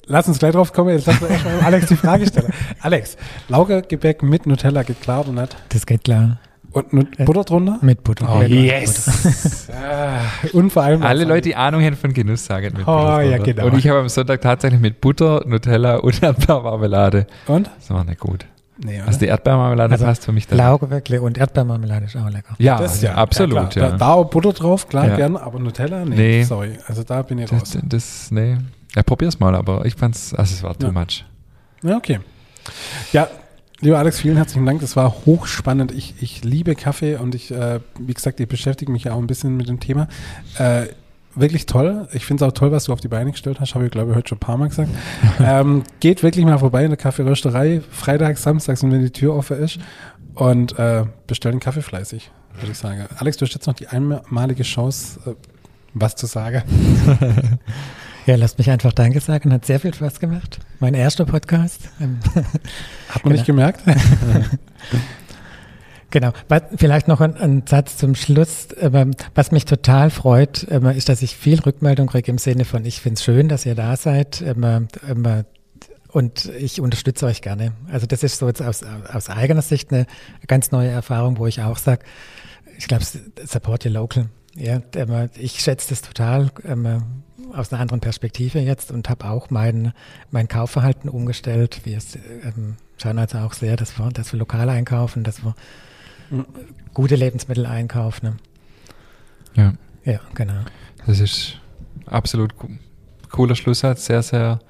Speaker 3: Lass uns gleich drauf kommen. Jetzt lass erstmal Alex die Frage stellen. Alex, Laugengebäck mit Nutella geht klar oder nicht?
Speaker 1: Das geht klar.
Speaker 3: Und Nut
Speaker 1: Äh,
Speaker 3: Butter drunter?
Speaker 1: Mit Butter.
Speaker 3: Oh,
Speaker 1: Mit
Speaker 3: yes! ah, unvereinbar.
Speaker 2: Alle Leute, die Ahnung haben von Genuss, sagen mit
Speaker 3: Oh,
Speaker 2: Butter
Speaker 3: ja, genau.
Speaker 2: Und ich habe am Sonntag tatsächlich mit Butter, Nutella und Erdbeermarmelade.
Speaker 3: Und?
Speaker 2: Das war nicht gut.
Speaker 3: Nee, oder?
Speaker 2: Also die Erdbeermarmelade
Speaker 1: Also
Speaker 2: passt für mich da.
Speaker 1: Laugenweckle und Erdbeermarmelade ist auch lecker.
Speaker 2: Ja,
Speaker 3: Das
Speaker 2: ja, absolut.
Speaker 3: klar.
Speaker 2: Ja,
Speaker 3: Da, da auch Butter drauf, klar,
Speaker 2: Ja.
Speaker 3: gern, aber Nutella? Nee,
Speaker 2: Nee.
Speaker 3: sorry. Also da bin ich
Speaker 2: Das,
Speaker 3: raus.
Speaker 2: das, nee. Ja, probier's mal, aber ich fand's, also es war too
Speaker 3: Ja.
Speaker 2: much.
Speaker 3: Ja, okay. Ja, lieber Alex, vielen herzlichen Dank. Das war hochspannend. Ich, ich liebe Kaffee und ich, äh, wie gesagt, ich beschäftige mich ja auch ein bisschen mit dem Thema. Äh, wirklich toll. Ich finde es auch toll, was du auf die Beine gestellt hast. Habe ich, glaube ich, heute schon ein paar Mal gesagt. *laughs* ähm, geht wirklich mal vorbei in der Kaffeerösterei, freitags, samstags, und wenn die Tür offen ist und äh, bestellt einen Kaffee fleißig, würde ich sagen. Alex, du hast jetzt noch die einmalige Chance, äh, was zu sagen. *laughs*
Speaker 1: Ja, lasst mich einfach Danke sagen. Hat sehr viel Spaß gemacht. Mein erster Podcast.
Speaker 3: Hat man *laughs* genau. nicht gemerkt? *laughs*
Speaker 1: Genau. Vielleicht noch ein, ein, Satz zum Schluss. Was mich total freut, ist, dass ich viel Rückmeldung kriege im Sinne von, ich finde es schön, dass ihr da seid. Und ich unterstütze euch gerne. Also das ist so jetzt aus, aus eigener Sicht eine ganz neue Erfahrung, wo ich auch sage, ich glaube, support your local. Ja, ich schätze das total aus einer anderen Perspektive jetzt und habe auch mein, mein Kaufverhalten umgestellt. Wir ähm, schauen also auch sehr, dass wir, dass wir lokal einkaufen, dass wir gute Lebensmittel einkaufen.
Speaker 2: Ja.
Speaker 1: Ja, genau.
Speaker 2: Das ist absolut cooler Schlusssatz, sehr, sehr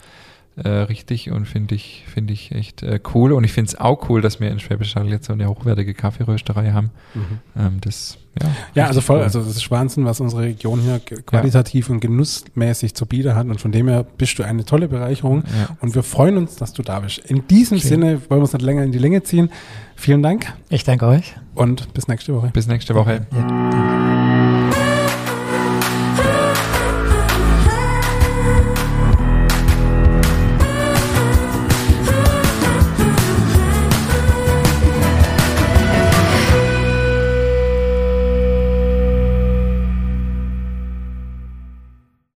Speaker 2: äh, richtig und finde ich, finde ich echt äh, cool. Und ich finde es auch cool, dass wir in Schwäbisch Hall jetzt so eine hochwertige Kaffeerösterei haben. Mhm. Ähm, das, ja,
Speaker 3: ja also voll. Cool. Also das ist Wahnsinn, was unsere Region hier qualitativ ja. und genussmäßig zu bieten hat. Und von dem her bist du eine tolle Bereicherung. Ja. Und wir freuen uns, dass du da bist. In diesem Schön. Sinne wollen wir uns nicht länger in die Länge ziehen. Vielen Dank.
Speaker 1: Ich danke euch.
Speaker 3: Und bis nächste Woche.
Speaker 2: Bis nächste Woche. Ja,